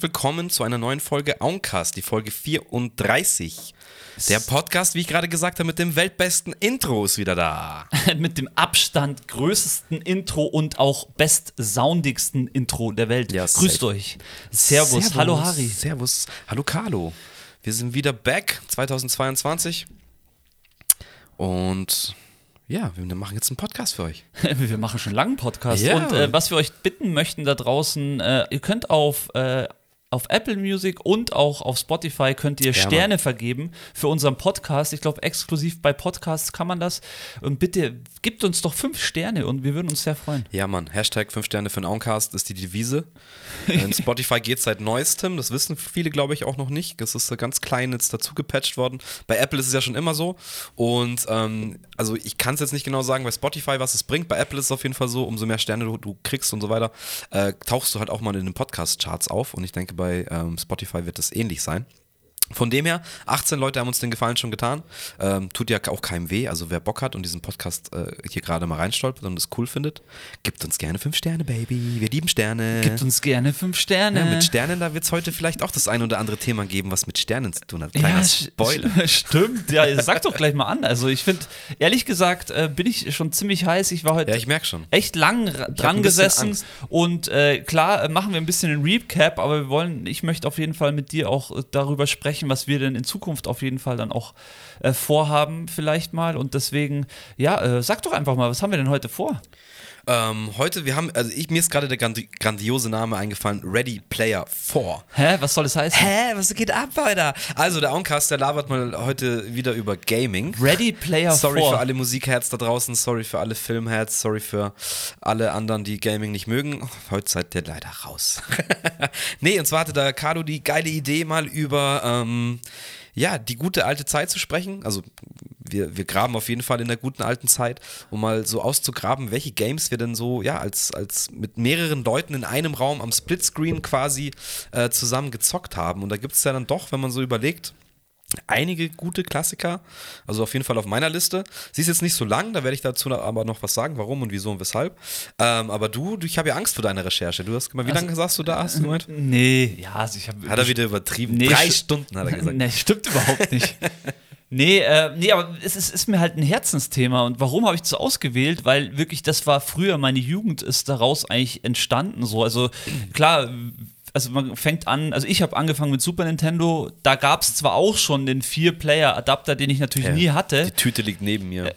herzlich willkommen zu einer neuen Folge Auncast, die Folge 34. Der Podcast, wie ich gerade gesagt habe, mit dem weltbesten Intro ist wieder da. mit dem Abstand größten Intro und auch bestsoundigsten Intro der Welt. Ja, Grüßt euch. Servus. Servus. Hallo Harry. Servus. Hallo Carlo. Wir sind wieder back 2022. Und ja, wir machen jetzt einen Podcast für euch. Wir machen schon lange einen Podcast. Ja. Und äh, was wir euch bitten möchten da draußen, äh, ihr könnt auf, äh, auf Apple Music und auch auf Spotify könnt ihr Ja, Sterne vergeben für unseren Podcast. Ich glaube, exklusiv bei Podcasts kann man das. Und bitte gebt uns doch fünf Sterne und wir würden uns sehr freuen. Ja, Mann. Hashtag 5 Sterne für den Auncast ist die Devise. In Spotify geht seit neuestem. Das wissen viele, glaube ich, auch noch nicht. Das ist ganz klein jetzt dazu gepatcht worden. Bei Apple ist es ja schon immer so. Und ähm, also ich kann es jetzt nicht genau sagen bei Spotify, was es bringt. Bei Apple ist es auf jeden Fall so, umso mehr Sterne du, du kriegst und so weiter, äh, tauchst du halt auch mal in den Podcast-Charts auf. Und ich denke, bei ähm, Spotify wird es ähnlich sein. Von dem her, 18 Leute haben uns den Gefallen schon getan. Ähm, tut ja auch keinem weh. Also wer Bock hat und diesen Podcast äh, hier gerade mal reinstolpert und es cool findet, gibt uns gerne 5 Sterne, Baby. Wir lieben Sterne. Gebt uns gerne fünf Sterne. ja, mit Sternen, da wird es heute vielleicht auch das ein oder andere Thema geben, was mit Sternen zu tun hat. Kleiner sch- Spoiler. Stimmt, ja, sag doch gleich mal an. Also ich finde, ehrlich gesagt, äh, bin ich schon ziemlich heiß. Ich war heute Ja, ich schon. echt lang dran gesessen und äh, klar äh, machen wir ein bisschen einen Recap, aber wir wollen, ich möchte auf jeden Fall mit dir auch äh, darüber sprechen, was wir denn in Zukunft auf jeden Fall dann auch äh, vorhaben, vielleicht mal. Und deswegen, ja, äh, sag doch einfach mal, was haben wir denn heute vor? Ähm, heute, wir haben, also ich, mir ist gerade der grandi grandiose Name eingefallen, Ready Player 4. Hä, was soll das heißen? Hä, was geht ab, Alter? Also, der Oncast, der labert mal heute wieder über Gaming. Ready Player Sorry 4. für alle Musikherz da draußen, sorry für alle Filmherz, sorry für alle anderen, die Gaming nicht mögen. Heute seid ihr leider raus. nee, und zwar hatte da Carlo die geile Idee, mal über ähm, ja, die gute alte Zeit zu sprechen. Also wir, wir graben auf jeden Fall in der guten alten Zeit, um mal so auszugraben, welche Games wir denn so, ja, als, als mit mehreren Leuten in einem Raum am Splitscreen quasi äh, zusammen gezockt haben. Und da gibt es ja dann doch, wenn man so überlegt, einige gute Klassiker, also auf jeden Fall auf meiner Liste. Sie ist jetzt nicht so lang, da werde ich dazu aber noch was sagen, warum und wieso und weshalb. Ähm, aber du, du ich habe ja Angst vor deiner Recherche. Du hast wie lange sagst du da? Hast du gemeint? Nee, ja, also ich habe. Hat er wieder übertrieben? Nee, Drei st- Stunden hat er gesagt. Nee, stimmt überhaupt nicht. Nee, äh, nee, aber es ist, ist mir halt ein Herzensthema. Und warum habe ich das ausgewählt? Weil wirklich, das war früher, meine Jugend ist daraus eigentlich entstanden. So. Also klar, also man fängt an, also ich habe angefangen mit Super Nintendo, da gab es zwar auch schon den Vier-Player-Adapter, den ich natürlich Ja, nie hatte. Die Tüte liegt neben mir.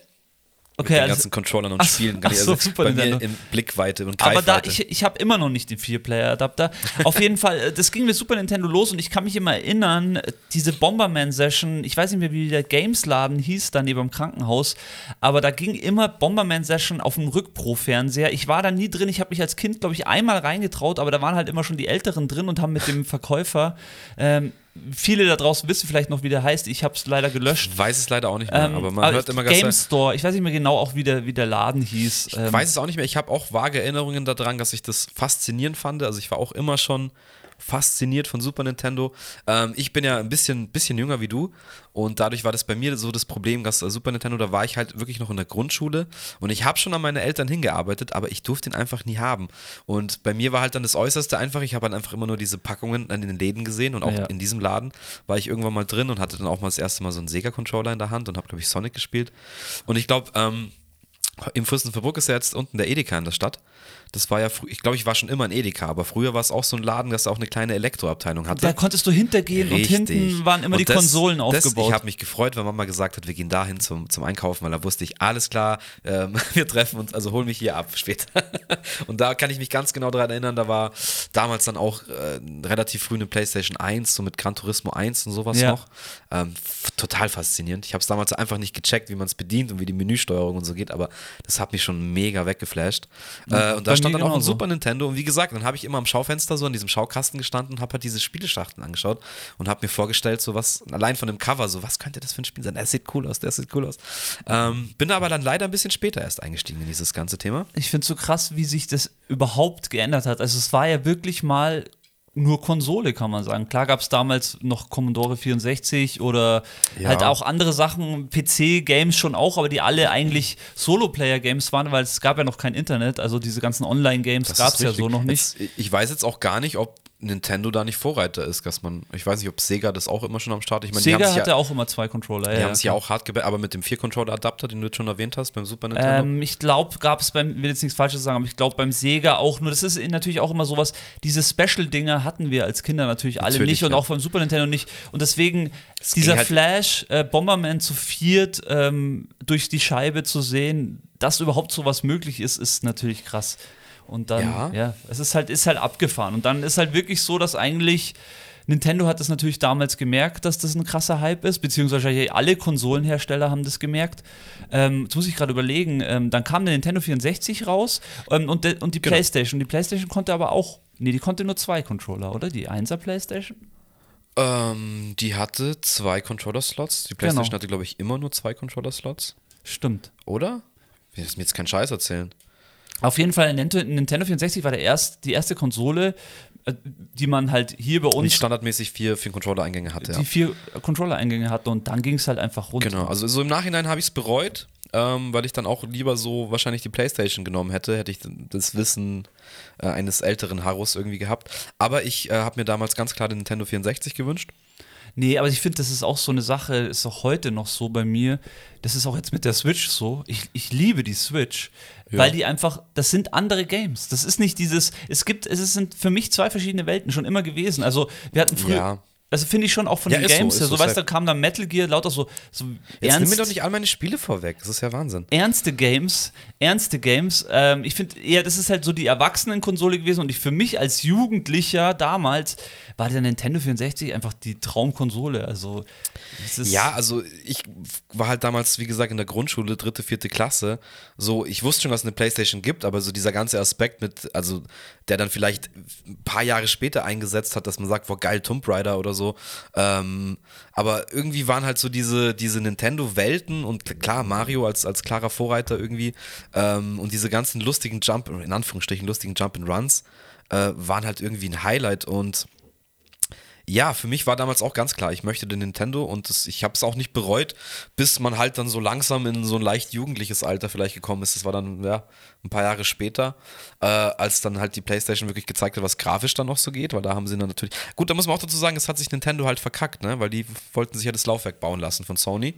Okay, mit den also- ganzen Controllern und Ach Spielen. Ach so, also bei mir Nintendo. in Blickweite und Aber da, Greifweite. ich, ich habe immer noch nicht den Vier-Player-Adapter. Auf jeden Fall, äh, das ging mit Super Nintendo los und ich kann mich immer erinnern, äh, diese Bomberman-Session, ich weiß nicht mehr, wie der Games-Laden hieß, da neben dem Krankenhaus, aber da ging immer Bomberman-Session auf dem Rückpro-Fernseher. Ich war da nie drin, ich habe mich als Kind, glaube ich, einmal reingetraut, aber da waren halt immer schon die Älteren drin und haben mit dem Verkäufer, ähm, viele da draußen wissen vielleicht noch, wie der heißt, ich habe es leider gelöscht. ich weiß es leider auch nicht mehr, Ähm, aber man hört immer Game Store, ich weiß nicht mehr genau auch, wie der, wie der Laden hieß. Ich Ähm, weiß es auch nicht mehr. Ich habe auch vage Erinnerungen daran, dass ich das faszinierend fand. Also ich war auch immer schon fasziniert von Super Nintendo. Ähm, ich bin ja ein bisschen, bisschen jünger wie du und dadurch war das bei mir so das Problem, dass äh, Super Nintendo, da war ich halt wirklich noch in der Grundschule und ich habe schon an meine Eltern hingearbeitet, aber ich durfte ihn einfach nie haben. Und bei mir war halt dann das Äußerste einfach, ich habe halt einfach immer nur diese Packungen in den Läden gesehen und auch Ja. in diesem Laden war ich irgendwann mal drin und hatte dann auch mal das erste Mal so einen Sega-Controller in der Hand und habe, glaube ich, Sonic gespielt. Und ich glaube, ähm, im Fürstenfeldbruck ist ja jetzt unten der Edeka in der Stadt. Das war ja ich glaube, ich war schon immer ein Edeka, aber früher war es auch so ein Laden, das auch eine kleine Elektroabteilung hatte. Da konntest du hintergehen und hinten waren immer Und die das- Konsolen das, aufgebaut. Ich habe mich gefreut, wenn Mama gesagt hat, wir gehen dahin zum, zum Einkaufen, weil da wusste ich, alles klar, ähm, wir treffen uns, also hol mich hier ab später. und da kann ich mich ganz genau daran erinnern, da war damals dann auch äh, relativ früh eine Playstation 1, so mit Gran Turismo 1 und sowas Ja. noch. Ähm, total faszinierend. Ich habe es damals einfach nicht gecheckt, wie man es bedient und wie die Menüsteuerung und so geht, aber das hat mich schon mega weggeflasht. Äh, und da stand dann auch ein. Super Nintendo und wie gesagt, dann habe ich immer am Schaufenster so an diesem Schaukasten gestanden und habe halt diese Spieleschachteln angeschaut und habe mir vorgestellt, so was, allein von dem Cover, so was könnte das für ein Spiel sein? Der sieht cool aus, der sieht cool aus. Ähm, bin aber dann leider ein bisschen später erst eingestiegen in dieses ganze Thema. Ich finde es so krass, wie sich das überhaupt geändert hat. Also es war ja wirklich mal nur Konsole, kann man sagen. Klar gab es damals noch Commodore 64 oder Ja. halt auch andere Sachen, PC-Games schon auch, aber die alle eigentlich Solo-Player-Games waren, weil es gab ja noch kein Internet. Also diese ganzen Online-Games gab es ja so noch nicht. Jetzt, ich weiß jetzt auch gar nicht, ob Nintendo da nicht Vorreiter ist, dass man, ich weiß nicht, ob Sega das auch immer schon am Start. Ich meine, Sega hatte ja, auch immer zwei Controller. die ja, haben es ja auch hart gebärt, aber mit dem 4-Controller-Adapter, den du jetzt schon erwähnt hast, beim Super Nintendo. Ähm, ich glaube, gab es beim, will jetzt nichts Falsches sagen, aber ich glaube beim Sega auch nur, das ist natürlich auch immer sowas, diese Special-Dinger hatten wir als Kinder natürlich alle Natürlich, nicht und ja. auch beim Super Nintendo nicht. Und deswegen ging dieser halt- Flash, äh, Bomberman zu viert ähm, durch die Scheibe zu sehen, dass überhaupt sowas möglich ist, ist natürlich krass. Und dann, Ja. ja, es ist halt, ist halt abgefahren. Und dann ist halt wirklich so, dass eigentlich Nintendo hat es natürlich damals gemerkt, dass das ein krasser Hype ist, beziehungsweise alle Konsolenhersteller haben das gemerkt. Ähm, jetzt muss ich gerade überlegen, ähm, dann kam der Nintendo 64 raus ähm, und, und die Genau. PlayStation. Die PlayStation konnte aber auch, nee, die konnte nur zwei Controller, oder? Die 1er PlayStation? Ähm, die hatte zwei Controller-Slots. Die PlayStation Genau. hatte, glaube ich, immer nur zwei Controller-Slots. Stimmt. Oder? Ich will mir jetzt keinen Scheiß erzählen. Auf jeden Fall, Nintendo, Nintendo 64 war der erst, die erste Konsole, äh, die man halt hier bei uns standardmäßig vier, vier Controller-Eingänge hatte. die Ja. vier Controller-Eingänge hatte und dann ging es halt einfach runter. Genau, also so im Nachhinein habe ich es bereut, ähm, weil ich dann auch lieber so wahrscheinlich die Playstation genommen hätte, hätte ich das Wissen äh, eines älteren Harus irgendwie gehabt. Aber ich äh, habe mir damals ganz klar den Nintendo 64 gewünscht. Nee, aber ich finde, das ist auch so eine Sache, ist auch heute noch so bei mir. Das ist auch jetzt mit der Switch so. Ich, ich liebe die Switch, Ja. weil die einfach, das sind andere Games. Das ist nicht dieses, es gibt, es sind für mich zwei verschiedene Welten schon immer gewesen. Also wir hatten früher, Ja. also finde ich schon auch von Ja, den so, Games ist her, so, so, weißt du, da kam dann Metal Gear, lauter so, so Jetzt nimm mir ernst, doch nicht all meine Spiele vorweg, das ist ja Wahnsinn. ernste Games, ernste Games. Ähm, ich finde eher, das ist halt so die Erwachsenenkonsole gewesen und ich für mich als Jugendlicher damals war der Nintendo 64 einfach die Traumkonsole. Also es ist Ja, also ich war halt damals, wie gesagt, in der Grundschule, dritte, vierte Klasse. So, ich wusste schon, dass es eine Playstation gibt, aber so dieser ganze Aspekt mit, also der dann vielleicht ein paar Jahre später eingesetzt hat, dass man sagt, boah, geil, Tomb Raider oder so. Ähm, aber irgendwie waren halt so diese, diese Nintendo-Welten und klar, Mario als, als klarer Vorreiter irgendwie ähm, und diese ganzen lustigen Jump, in Anführungsstrichen lustigen Jump-and-Runs äh, waren halt irgendwie ein Highlight und ja, für mich war damals auch ganz klar, ich möchte den Nintendo und das, ich habe es auch nicht bereut, bis man halt dann so langsam in so ein leicht jugendliches Alter vielleicht gekommen ist. Das war dann ja ein paar Jahre später, äh, als dann halt die PlayStation wirklich gezeigt hat, was grafisch dann noch so geht, weil da haben sie dann natürlich. Gut, da muss man auch dazu sagen, es hat sich Nintendo halt verkackt, ne? Weil die wollten sich ja das Laufwerk bauen lassen von Sony.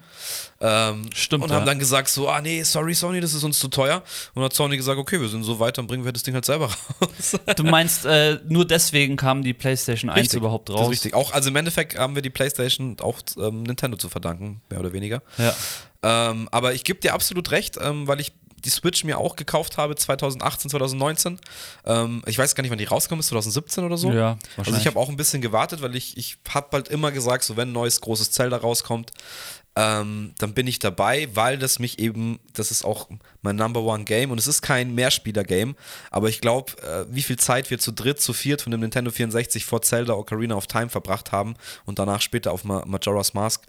Ähm, Stimmt, Und ja. haben dann gesagt so, ah nee, sorry Sony, das ist uns zu teuer. Und dann hat Sony gesagt, okay, wir sind so weit, dann bringen wir das Ding halt selber raus. Du meinst, äh, nur deswegen kam die PlayStation 1 überhaupt Das ist raus? richtig. Auch, also im Endeffekt haben wir die PlayStation auch ähm, Nintendo zu verdanken, mehr oder weniger. Ja. Ähm, aber ich gebe dir absolut recht, ähm, weil ich die Switch mir auch gekauft habe 2018, 2019. Ähm, ich weiß gar nicht, wann die rausgekommen ist, 2017 oder so. Ja, Also ich habe auch ein bisschen gewartet, weil ich, ich habe halt immer gesagt, so wenn ein neues großes Zelda rauskommt, ähm, dann bin ich dabei, weil das mich eben, das ist auch mein Number One Game und es ist kein Mehrspieler-Game, aber ich glaube, äh, wie viel Zeit wir zu dritt, zu viert von dem Nintendo 64 vor Zelda Ocarina of Time verbracht haben und danach später auf Ma Majora's Mask,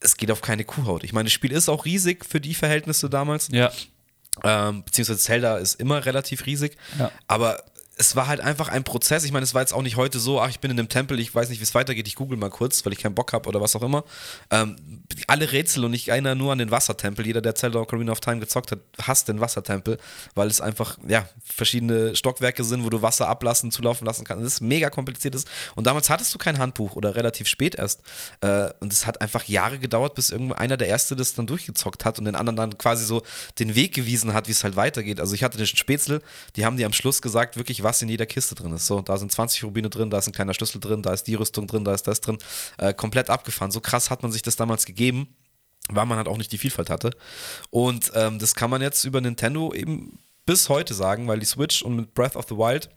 es geht auf keine Kuhhaut. Ich meine, das Spiel ist auch riesig für die Verhältnisse damals. Ja. Ähm, beziehungsweise Zelda ist immer relativ riesig. Ja. Aber es war halt einfach ein Prozess. Ich meine, es war jetzt auch nicht heute so, ach, ich bin in einem Tempel, ich weiß nicht, wie es weitergeht, ich google mal kurz, weil ich keinen Bock habe oder was auch immer. Ähm, alle Rätsel und ich erinnere nur an den Wassertempel. Jeder, der Zelda Ocarina of Time gezockt hat, hasst den Wassertempel, weil es einfach, ja, verschiedene Stockwerke sind, wo du Wasser ablassen, zulaufen lassen kannst. Das ist mega kompliziert. Und damals hattest du kein Handbuch oder relativ spät erst. Äh, und es hat einfach Jahre gedauert, bis irgendeiner der Erste das dann durchgezockt hat und den anderen dann quasi so den Weg gewiesen hat, wie es halt weitergeht. Also ich hatte den Spätzle, die haben dir am Schluss gesagt, wirklich, was in jeder Kiste drin ist. So, da sind 20 Rubine drin, da ist ein kleiner Schlüssel drin, da ist die Rüstung drin, da ist das drin. Äh, komplett abgefahren. So krass hat man sich das damals gegeben, weil man halt auch nicht die Vielfalt hatte. Und ähm, das kann man jetzt über Nintendo eben bis heute sagen, weil die Switch und mit Breath of the Wild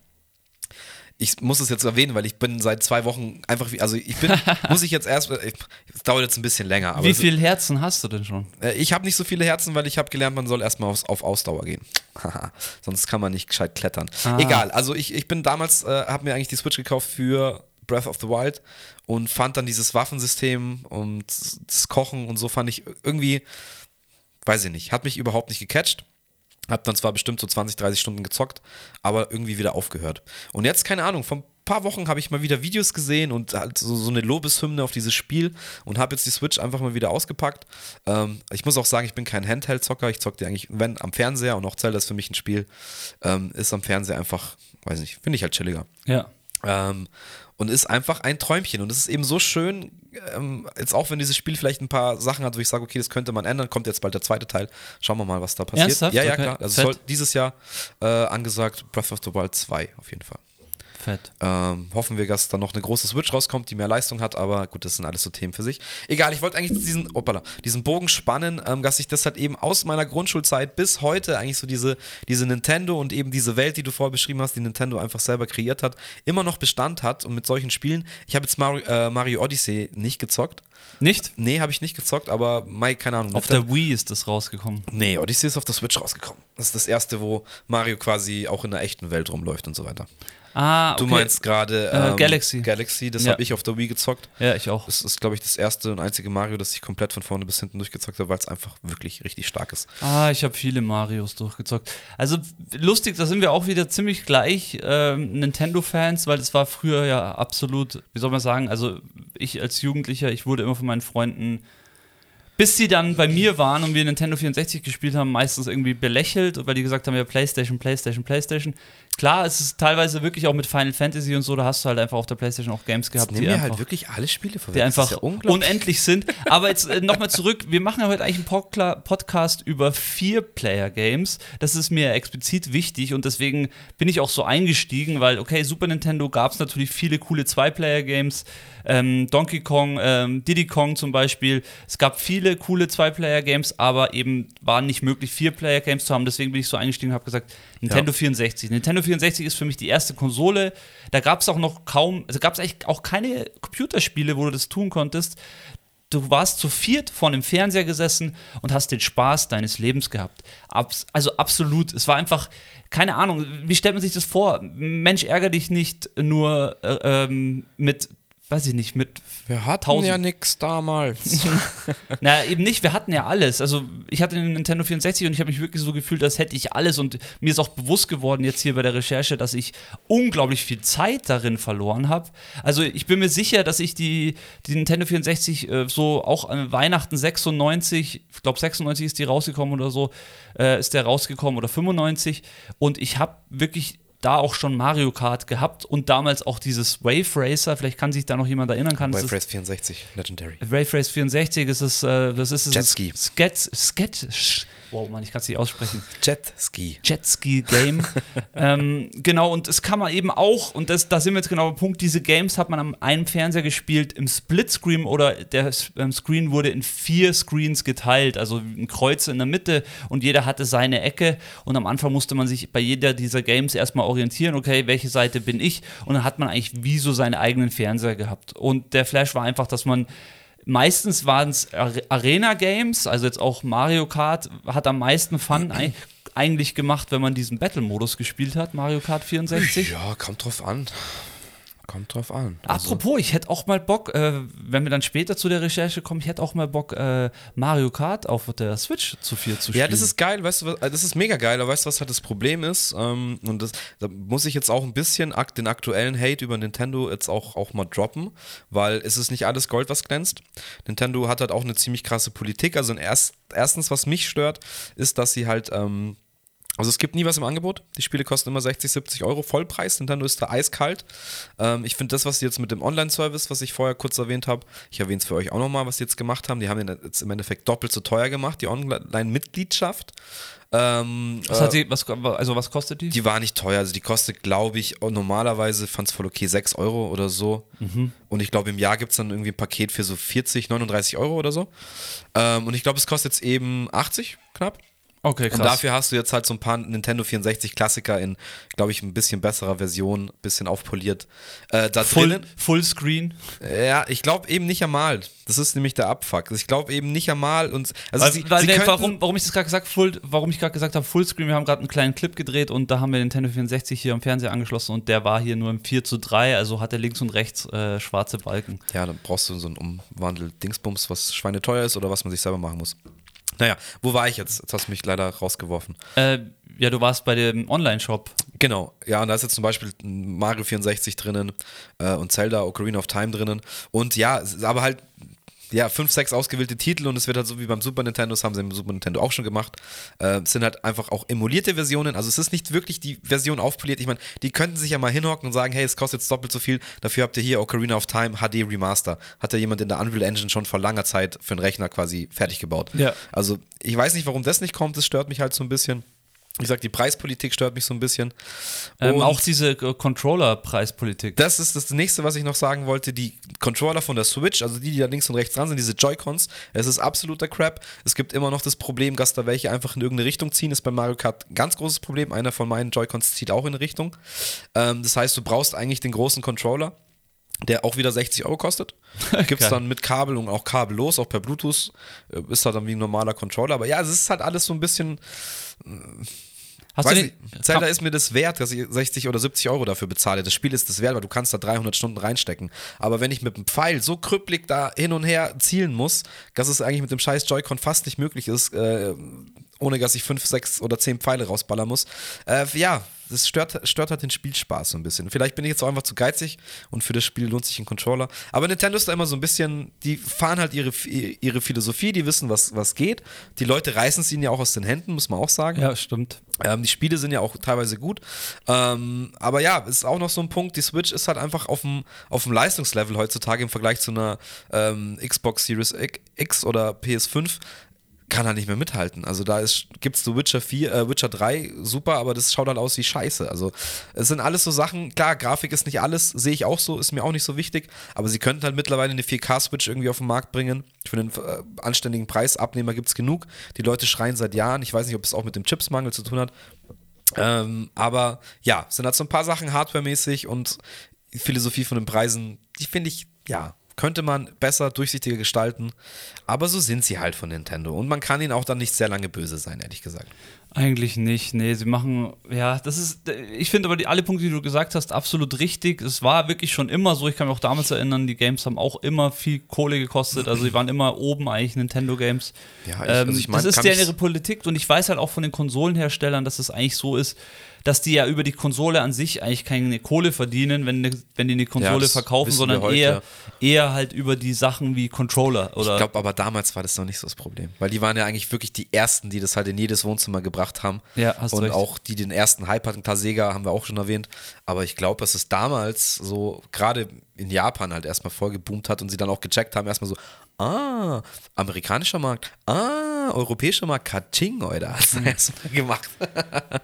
ich muss es jetzt erwähnen, weil ich bin seit zwei Wochen einfach wie, also ich bin, muss ich jetzt erst, äh, es dauert jetzt ein bisschen länger, aber Wie viele Herzen hast du denn schon? äh, ich habe nicht so viele Herzen, weil ich habe gelernt, man soll erstmal aufs, auf Ausdauer gehen. Sonst kann man nicht gescheit klettern. Ah. Egal, also ich, ich bin damals, äh, habe mir eigentlich die Switch gekauft für Breath of the Wild und fand dann dieses Waffensystem und das Kochen und so fand ich irgendwie, weiß ich nicht, hat mich überhaupt nicht gecatcht. Hab dann zwar bestimmt so 20, 30 Stunden gezockt, aber irgendwie wieder aufgehört. Und jetzt, keine Ahnung, vor ein paar Wochen habe ich mal wieder Videos gesehen und halt so, so eine Lobeshymne auf dieses Spiel und habe jetzt die Switch einfach mal wieder ausgepackt. Ähm, ich muss auch sagen, ich bin kein Handheld-Zocker. Ich zocke die eigentlich, wenn, am Fernseher und auch Zelda ist für mich ein Spiel, ähm, ist am Fernseher einfach, weiß nicht, finde ich halt chilliger. Ja. Ähm, und ist einfach ein Träumchen. Und es ist eben so schön, ähm, jetzt auch wenn dieses Spiel vielleicht ein paar Sachen hat, wo ich sage, okay, das könnte man ändern, kommt jetzt bald der zweite Teil. Schauen wir mal, was da passiert. Ernsthaft? Ja, ja, Okay. klar. Also soll dieses Jahr äh, angesagt Breath of the Wild 2 auf jeden Fall. Fett. Ähm, hoffen wir, dass da noch eine große Switch rauskommt, die mehr Leistung hat, aber gut, das sind alles so Themen für sich. Egal, ich wollte eigentlich diesen, opala, diesen Bogen spannen, ähm, dass ich das halt eben aus meiner Grundschulzeit bis heute eigentlich so diese, diese Nintendo und eben diese Welt, die du vorher beschrieben hast, die Nintendo einfach selber kreiert hat, immer noch Bestand hat und mit solchen Spielen. Ich habe jetzt Mario, äh, Mario Odyssey nicht gezockt. Nicht? Nee, habe ich nicht gezockt, aber Mai, keine Ahnung. Auf der Wii ist das rausgekommen. Nee, Odyssey ist auf der Switch rausgekommen. Das ist das erste, wo Mario quasi auch in der echten Welt rumläuft und so weiter. Ah, okay. Du meinst gerade Äh, ähm, Galaxy. Galaxy, das Ja. habe ich auf der Wii gezockt. Ja, ich auch. Das ist, glaube ich, das erste und einzige Mario, das ich komplett von vorne bis hinten durchgezockt habe, weil es einfach wirklich richtig stark ist. Ah, ich habe viele Marios durchgezockt. Also lustig, da sind wir auch wieder ziemlich gleich ähm, Nintendo-Fans, weil das war früher ja absolut, wie soll man sagen, also ich als Jugendlicher, ich wurde immer von meinen Freunden, bis sie dann bei mir waren und wir Nintendo 64 gespielt haben, meistens irgendwie belächelt, weil die gesagt haben, ja, Playstation, Playstation, Playstation. Klar, es ist teilweise wirklich auch mit Final Fantasy und so, da hast du halt einfach auf der Playstation auch Games gehabt, die wir einfach halt wirklich alle Spiele vorweg. die einfach ja unendlich sind. Aber jetzt äh, nochmal zurück, wir machen ja heute eigentlich einen Podcast über Vier-Player-Games. Das ist mir explizit wichtig und deswegen bin ich auch so eingestiegen, weil, okay, Super Nintendo gab es natürlich viele coole Zwei-Player-Games. Ähm, Donkey Kong, ähm, Diddy Kong zum Beispiel. Es gab viele coole Zwei-Player-Games, aber eben war nicht möglich, Vier-Player-Games zu haben. Deswegen bin ich so eingestiegen und habe gesagt, Nintendo 64. Nintendo 64 ist für mich die erste Konsole. Da gab es auch noch kaum, also gab es eigentlich auch keine Computerspiele, wo du das tun konntest. Du warst zu viert vor einem Fernseher gesessen und hast den Spaß deines Lebens gehabt. Abs also absolut. Es war einfach, keine Ahnung, wie stellt man sich das vor? Mensch, ärger dich nicht nur äh, ähm, mit, weiß ich nicht, mit wir hatten Tausend. ja nix damals. na, eben nicht, wir hatten ja alles. Also, ich hatte den Nintendo 64 und ich habe mich wirklich so gefühlt, als hätte ich alles. Und mir ist auch bewusst geworden, jetzt hier bei der Recherche, dass ich unglaublich viel Zeit darin verloren habe. Also, ich bin mir sicher, dass ich die, die Nintendo 64 äh, so auch an Weihnachten 96, ich glaube 96 ist die rausgekommen oder so, äh, ist der rausgekommen oder 95. Und ich habe wirklich da auch schon Mario Kart gehabt und damals auch dieses Wave Racer, vielleicht kann sich da noch jemand erinnern kann. ist- Phrase 64, Legendary. Wave Race 64 ist es, äh, das ist es. Jetski. Sket, Sket, sch- wow, Mann, ich kann es nicht aussprechen. Jetski. Jetski-Game. ähm, genau, und es kann man eben auch, und das, da sind wir jetzt genau am Punkt, diese Games hat man am einen Fernseher gespielt im Splitscreen oder der ähm, Screen wurde in vier Screens geteilt, also ein Kreuz in der Mitte und jeder hatte seine Ecke und am Anfang musste man sich bei jeder dieser Games erstmal orientieren, okay, welche Seite bin ich und dann hat man eigentlich wie so seinen eigenen Fernseher gehabt. Und der Flash war einfach, dass man Meistens waren es Arena-Games, also jetzt auch Mario Kart hat am meisten Fun eig- eigentlich gemacht, wenn man diesen Battle-Modus gespielt hat, Mario Kart 64. Ja, kommt drauf an. Kommt drauf an. Also, Apropos, ich hätte auch mal Bock, äh, wenn wir dann später zu der Recherche kommen, ich hätte auch mal Bock, äh, Mario Kart auf der Switch zu viel zu spielen. Ja, das ist geil, weißt du, was, das ist mega geil, aber weißt du, was halt das Problem ist? Ähm, und das, da muss ich jetzt auch ein bisschen den aktuellen Hate über Nintendo jetzt auch, auch mal droppen, weil es ist nicht alles Gold, was glänzt. Nintendo hat halt auch eine ziemlich krasse Politik. Also erst, erstens, was mich stört, ist, dass sie halt. Ähm, also es gibt nie was im Angebot. Die Spiele kosten immer 60, 70 Euro Vollpreis. Nintendo ist da eiskalt. Ähm, ich finde das, was sie jetzt mit dem Online-Service, was ich vorher kurz erwähnt habe, ich erwähne es für euch auch nochmal, was sie jetzt gemacht haben. Die haben den jetzt im Endeffekt doppelt so teuer gemacht, die Online-Mitgliedschaft. Ähm, was, äh, hat die, was, also was kostet die? die war nicht teuer, also die kostet, glaube ich, normalerweise fand es voll okay, 6 Euro oder so. Mhm. Und ich glaube, im Jahr gibt es dann irgendwie ein Paket für so 40, 39 Euro oder so. Ähm, und ich glaube, es kostet jetzt eben 80 knapp. Okay, krass. Und dafür hast du jetzt halt so ein paar Nintendo 64 Klassiker in, glaube ich, ein bisschen besserer Version, ein bisschen aufpoliert. Äh, da Full, drinnen, Fullscreen. ja, ich glaube eben nicht einmal. Das ist nämlich der Abfuck. Ich glaube eben nicht einmal und also Weil, sie, weil sie könnten- warum, warum ich das gerade gesagt, Full, warum ich gerade gesagt habe, Fullscreen, wir haben gerade einen kleinen Clip gedreht und da haben wir Nintendo 64 hier am Fernseher angeschlossen und der war hier nur im 4 zu 3, also hat er links und rechts äh, schwarze Balken. Ja, dann brauchst du so einen Umwandel-Dingsbums, was schweineteuer ist oder was man sich selber machen muss. Naja, wo war ich jetzt? Jetzt hast du mich leider rausgeworfen. Äh, ja, du warst bei dem Online-Shop. Genau, ja, und da ist jetzt zum Beispiel Mario 64 drinnen äh, und Zelda Ocarina of Time drinnen. Und ja, aber halt, ja, fünf, sechs ausgewählte Titel und es wird halt so wie beim Super Nintendo, das haben sie im Super Nintendo auch schon gemacht. Äh, es sind halt einfach auch emulierte Versionen. Also es ist nicht wirklich die Version aufpoliert. Ich meine, die könnten sich ja mal hinhocken und sagen, hey, es kostet jetzt doppelt so viel. Dafür habt ihr hier Ocarina of Time HD Remaster. Hat ja jemand in der Unreal Engine schon vor langer Zeit für einen Rechner quasi fertig gebaut. Ja. Also ich weiß nicht, warum das nicht kommt. Das stört mich halt so ein bisschen. Wie gesagt, die Preispolitik stört mich so ein bisschen. Ähm, auch diese äh, Controller-Preispolitik. das ist das nächste, was ich noch sagen wollte. Die Controller von der Switch, also die, die da links und rechts dran sind, diese Joy-Cons, es ist absoluter Crap. Es gibt immer noch das Problem, dass da welche einfach in irgendeine Richtung ziehen. Ist bei Mario Kart ein ganz großes Problem. Einer von meinen Joy-Cons zieht auch in eine Richtung. Ähm, das heißt, du brauchst eigentlich den großen Controller, der auch wieder 60 Euro kostet. Gibt es dann mit Kabel und auch kabellos, auch per Bluetooth. Äh, Ist halt dann wie ein normaler Controller. Aber ja, es ist halt alles so ein bisschen. Hast Weiß du nicht, Zelda ist mir das wert, dass ich 60 oder 70 Euro dafür bezahle. Das Spiel ist das wert, weil du kannst da 300 Stunden reinstecken. Aber wenn ich mit dem Pfeil so krüppelig da hin und her zielen muss, dass es eigentlich mit dem scheiß Joy-Con fast nicht möglich ist, äh, ohne dass ich 5, 6 oder 10 Pfeile rausballern muss. Äh, ja, das stört, stört halt den Spielspaß so ein bisschen. Vielleicht bin ich jetzt auch einfach zu geizig und für das Spiel lohnt sich ein Controller. Aber Nintendo ist da immer so ein bisschen, die fahren halt ihre, ihre Philosophie, die wissen, was, was geht. Die Leute reißen es ihnen ja auch aus den Händen, muss man auch sagen. ja, stimmt. Ähm, die Spiele sind ja auch teilweise gut. Ähm, aber ja, ist auch noch so ein Punkt, die Switch ist halt einfach auf dem, auf dem Leistungslevel heutzutage im Vergleich zu einer ähm, Xbox Series X oder PS5 kann halt nicht mehr mithalten. Also da gibt es so Witcher 4, äh, Witcher 3, super, aber das schaut halt aus wie Scheiße. Also es sind alles so Sachen, klar, Grafik ist nicht alles, sehe ich auch so, ist mir auch nicht so wichtig, aber sie könnten halt mittlerweile eine 4K-Switch irgendwie auf den Markt bringen. Für einen äh, anständigen Preis, Abnehmer gibt es genug. Die Leute schreien seit Jahren, ich weiß nicht, ob es auch mit dem Chipsmangel zu tun hat. Ähm, aber ja, sind halt so ein paar Sachen hardwaremäßig und Philosophie von den Preisen, die finde ich, ja, könnte man besser, durchsichtiger gestalten. Aber so sind sie halt von Nintendo. Und man kann ihnen auch dann nicht sehr lange böse sein, ehrlich gesagt. Eigentlich nicht, nee, sie machen, ja, das ist, ich finde aber die, alle Punkte, die du gesagt hast, absolut richtig. Es war wirklich schon immer so, ich kann mich auch damals erinnern, die Games haben auch immer viel Kohle gekostet, also sie waren immer oben eigentlich Nintendo Games. Ja, ich- ähm, also ich mein, das ist deren ihre Politik und ich weiß halt auch von den Konsolenherstellern, dass es eigentlich so ist, dass die ja über die Konsole an sich eigentlich keine Kohle verdienen, wenn, ne- wenn die eine Konsole das verkaufen, sondern heute, eher, eher halt über die Sachen wie Controller oder Ich glaube aber damals war das noch nicht so das Problem. Weil die waren ja eigentlich wirklich die ersten, die das halt in jedes Wohnzimmer gebracht haben. Ja, hast Und recht. auch die den ersten Hype hatten. Klar, Sega haben wir auch schon erwähnt. Aber ich glaube, dass es damals so gerade in Japan halt erstmal voll geboomt hat und sie dann auch gecheckt haben, erstmal so, ah, amerikanischer Markt, ah, europäischer Markt, Kaching, oder? Hast du Mhm. erstmal gemacht.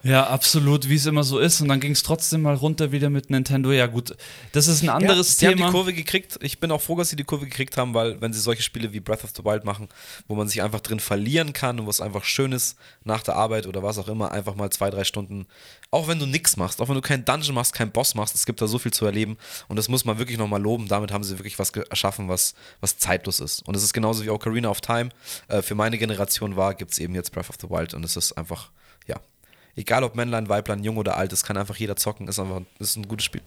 Ja, absolut, wie es immer so ist. Und dann ging es trotzdem mal runter wieder mit Nintendo. Ja, gut, das ist ein anderes ja, sie Thema. haben die Kurve gekriegt. Ich bin auch froh, dass sie die Kurve gekriegt haben, weil wenn sie solche Spiele wie Breath of the Wild machen, wo man sich einfach drin verlieren kann und wo es einfach schön ist, nach der Arbeit oder was auch immer, einfach mal zwei, drei Stunden, auch wenn du nichts machst, auch wenn du keinen Dungeon machst, keinen Boss machst, es gibt da so viel zu erleben und das muss man wirklich nochmal loben. Damit haben sie wirklich was erschaffen, was, was zeitlos ist. Und es ist genauso wie Ocarina of Time äh, für meine Generation war, gibt es eben jetzt Breath of the Wild und es ist einfach, ja. Egal ob Männlein, Weiblein, jung oder alt, es kann einfach jeder zocken, ist einfach ist ein gutes Spiel.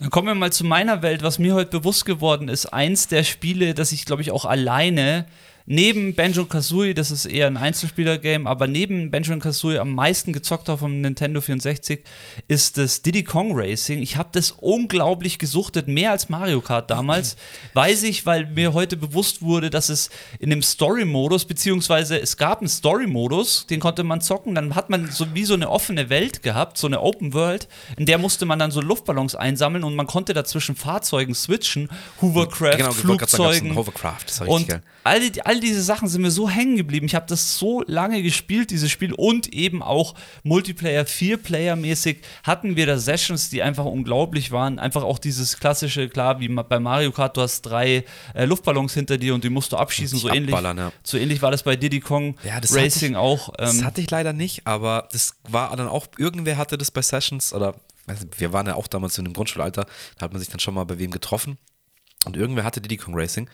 Dann kommen wir mal zu meiner Welt, was mir heute bewusst geworden ist. Eins der Spiele, das ich, glaube ich, auch alleine neben Banjo Kazooie, das ist eher ein Einzelspieler-Game, aber neben Banjo Kazooie am meisten gezockt habe vom Nintendo 64, ist das Diddy Kong Racing. Ich habe das unglaublich gesuchtet, mehr als Mario Kart damals. Weiß ich, weil mir heute bewusst wurde, dass es in dem Story-Modus, beziehungsweise es gab einen Story-Modus, den konnte man zocken, dann hat man so wie so eine offene Welt gehabt, so eine Open World, in der musste man dann so Luftballons einsammeln und man konnte dazwischen Fahrzeugen switchen, Hovercraft, Genau, sagen, gab's Flugzeugen. einen Hovercraft, das Und all, die, all diese Sachen sind mir so hängen geblieben. Ich habe das so lange gespielt, dieses Spiel, und eben auch Multiplayer, Vier-Player-mäßig hatten wir da Sessions, die einfach unglaublich waren. Einfach auch dieses klassische, klar, wie bei Mario Kart, du hast drei äh, Luftballons hinter dir und die musst du abschießen. So ähnlich, ja. so ähnlich war das bei Diddy Kong Ja, das Racing ich- auch. Das Ähm, hatte ich leider nicht, aber das war dann auch, irgendwer hatte das bei Sessions oder wir waren ja auch damals in dem Grundschulalter, da hat man sich dann schon mal bei wem getroffen. Und irgendwer hatte Diddy Kong Racing.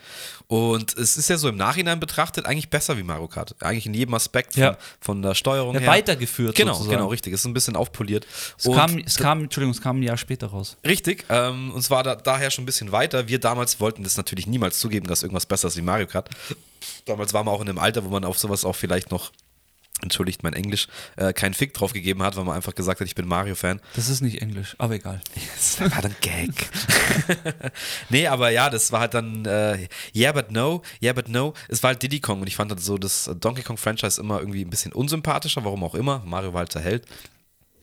Und es ist ja so im Nachhinein betrachtet eigentlich besser wie Mario Kart. Eigentlich in jedem Aspekt von, Ja. von der Steuerung Ja, her. weitergeführt Genau, sozusagen. genau, richtig. Es ist ein bisschen aufpoliert. es, Und kam, es kam, Entschuldigung, es kam ein Jahr später raus. Richtig, ähm, und zwar da, daher schon ein bisschen weiter. Wir damals wollten das natürlich niemals zugeben, dass irgendwas besser ist wie Mario Kart. Damals waren wir auch in einem Alter, wo man auf sowas auch vielleicht noch entschuldigt mein Englisch, äh, keinen Fick drauf gegeben hat, weil man einfach gesagt hat, ich bin Mario-Fan. Das ist nicht Englisch, aber egal. Das war dann Gag. nee, aber ja, das war halt dann äh, Yeah, but no, yeah, but no. Es war halt Diddy Kong und ich fand halt so das Donkey Kong-Franchise immer irgendwie ein bisschen unsympathischer, warum auch immer. Mario war halt der Held.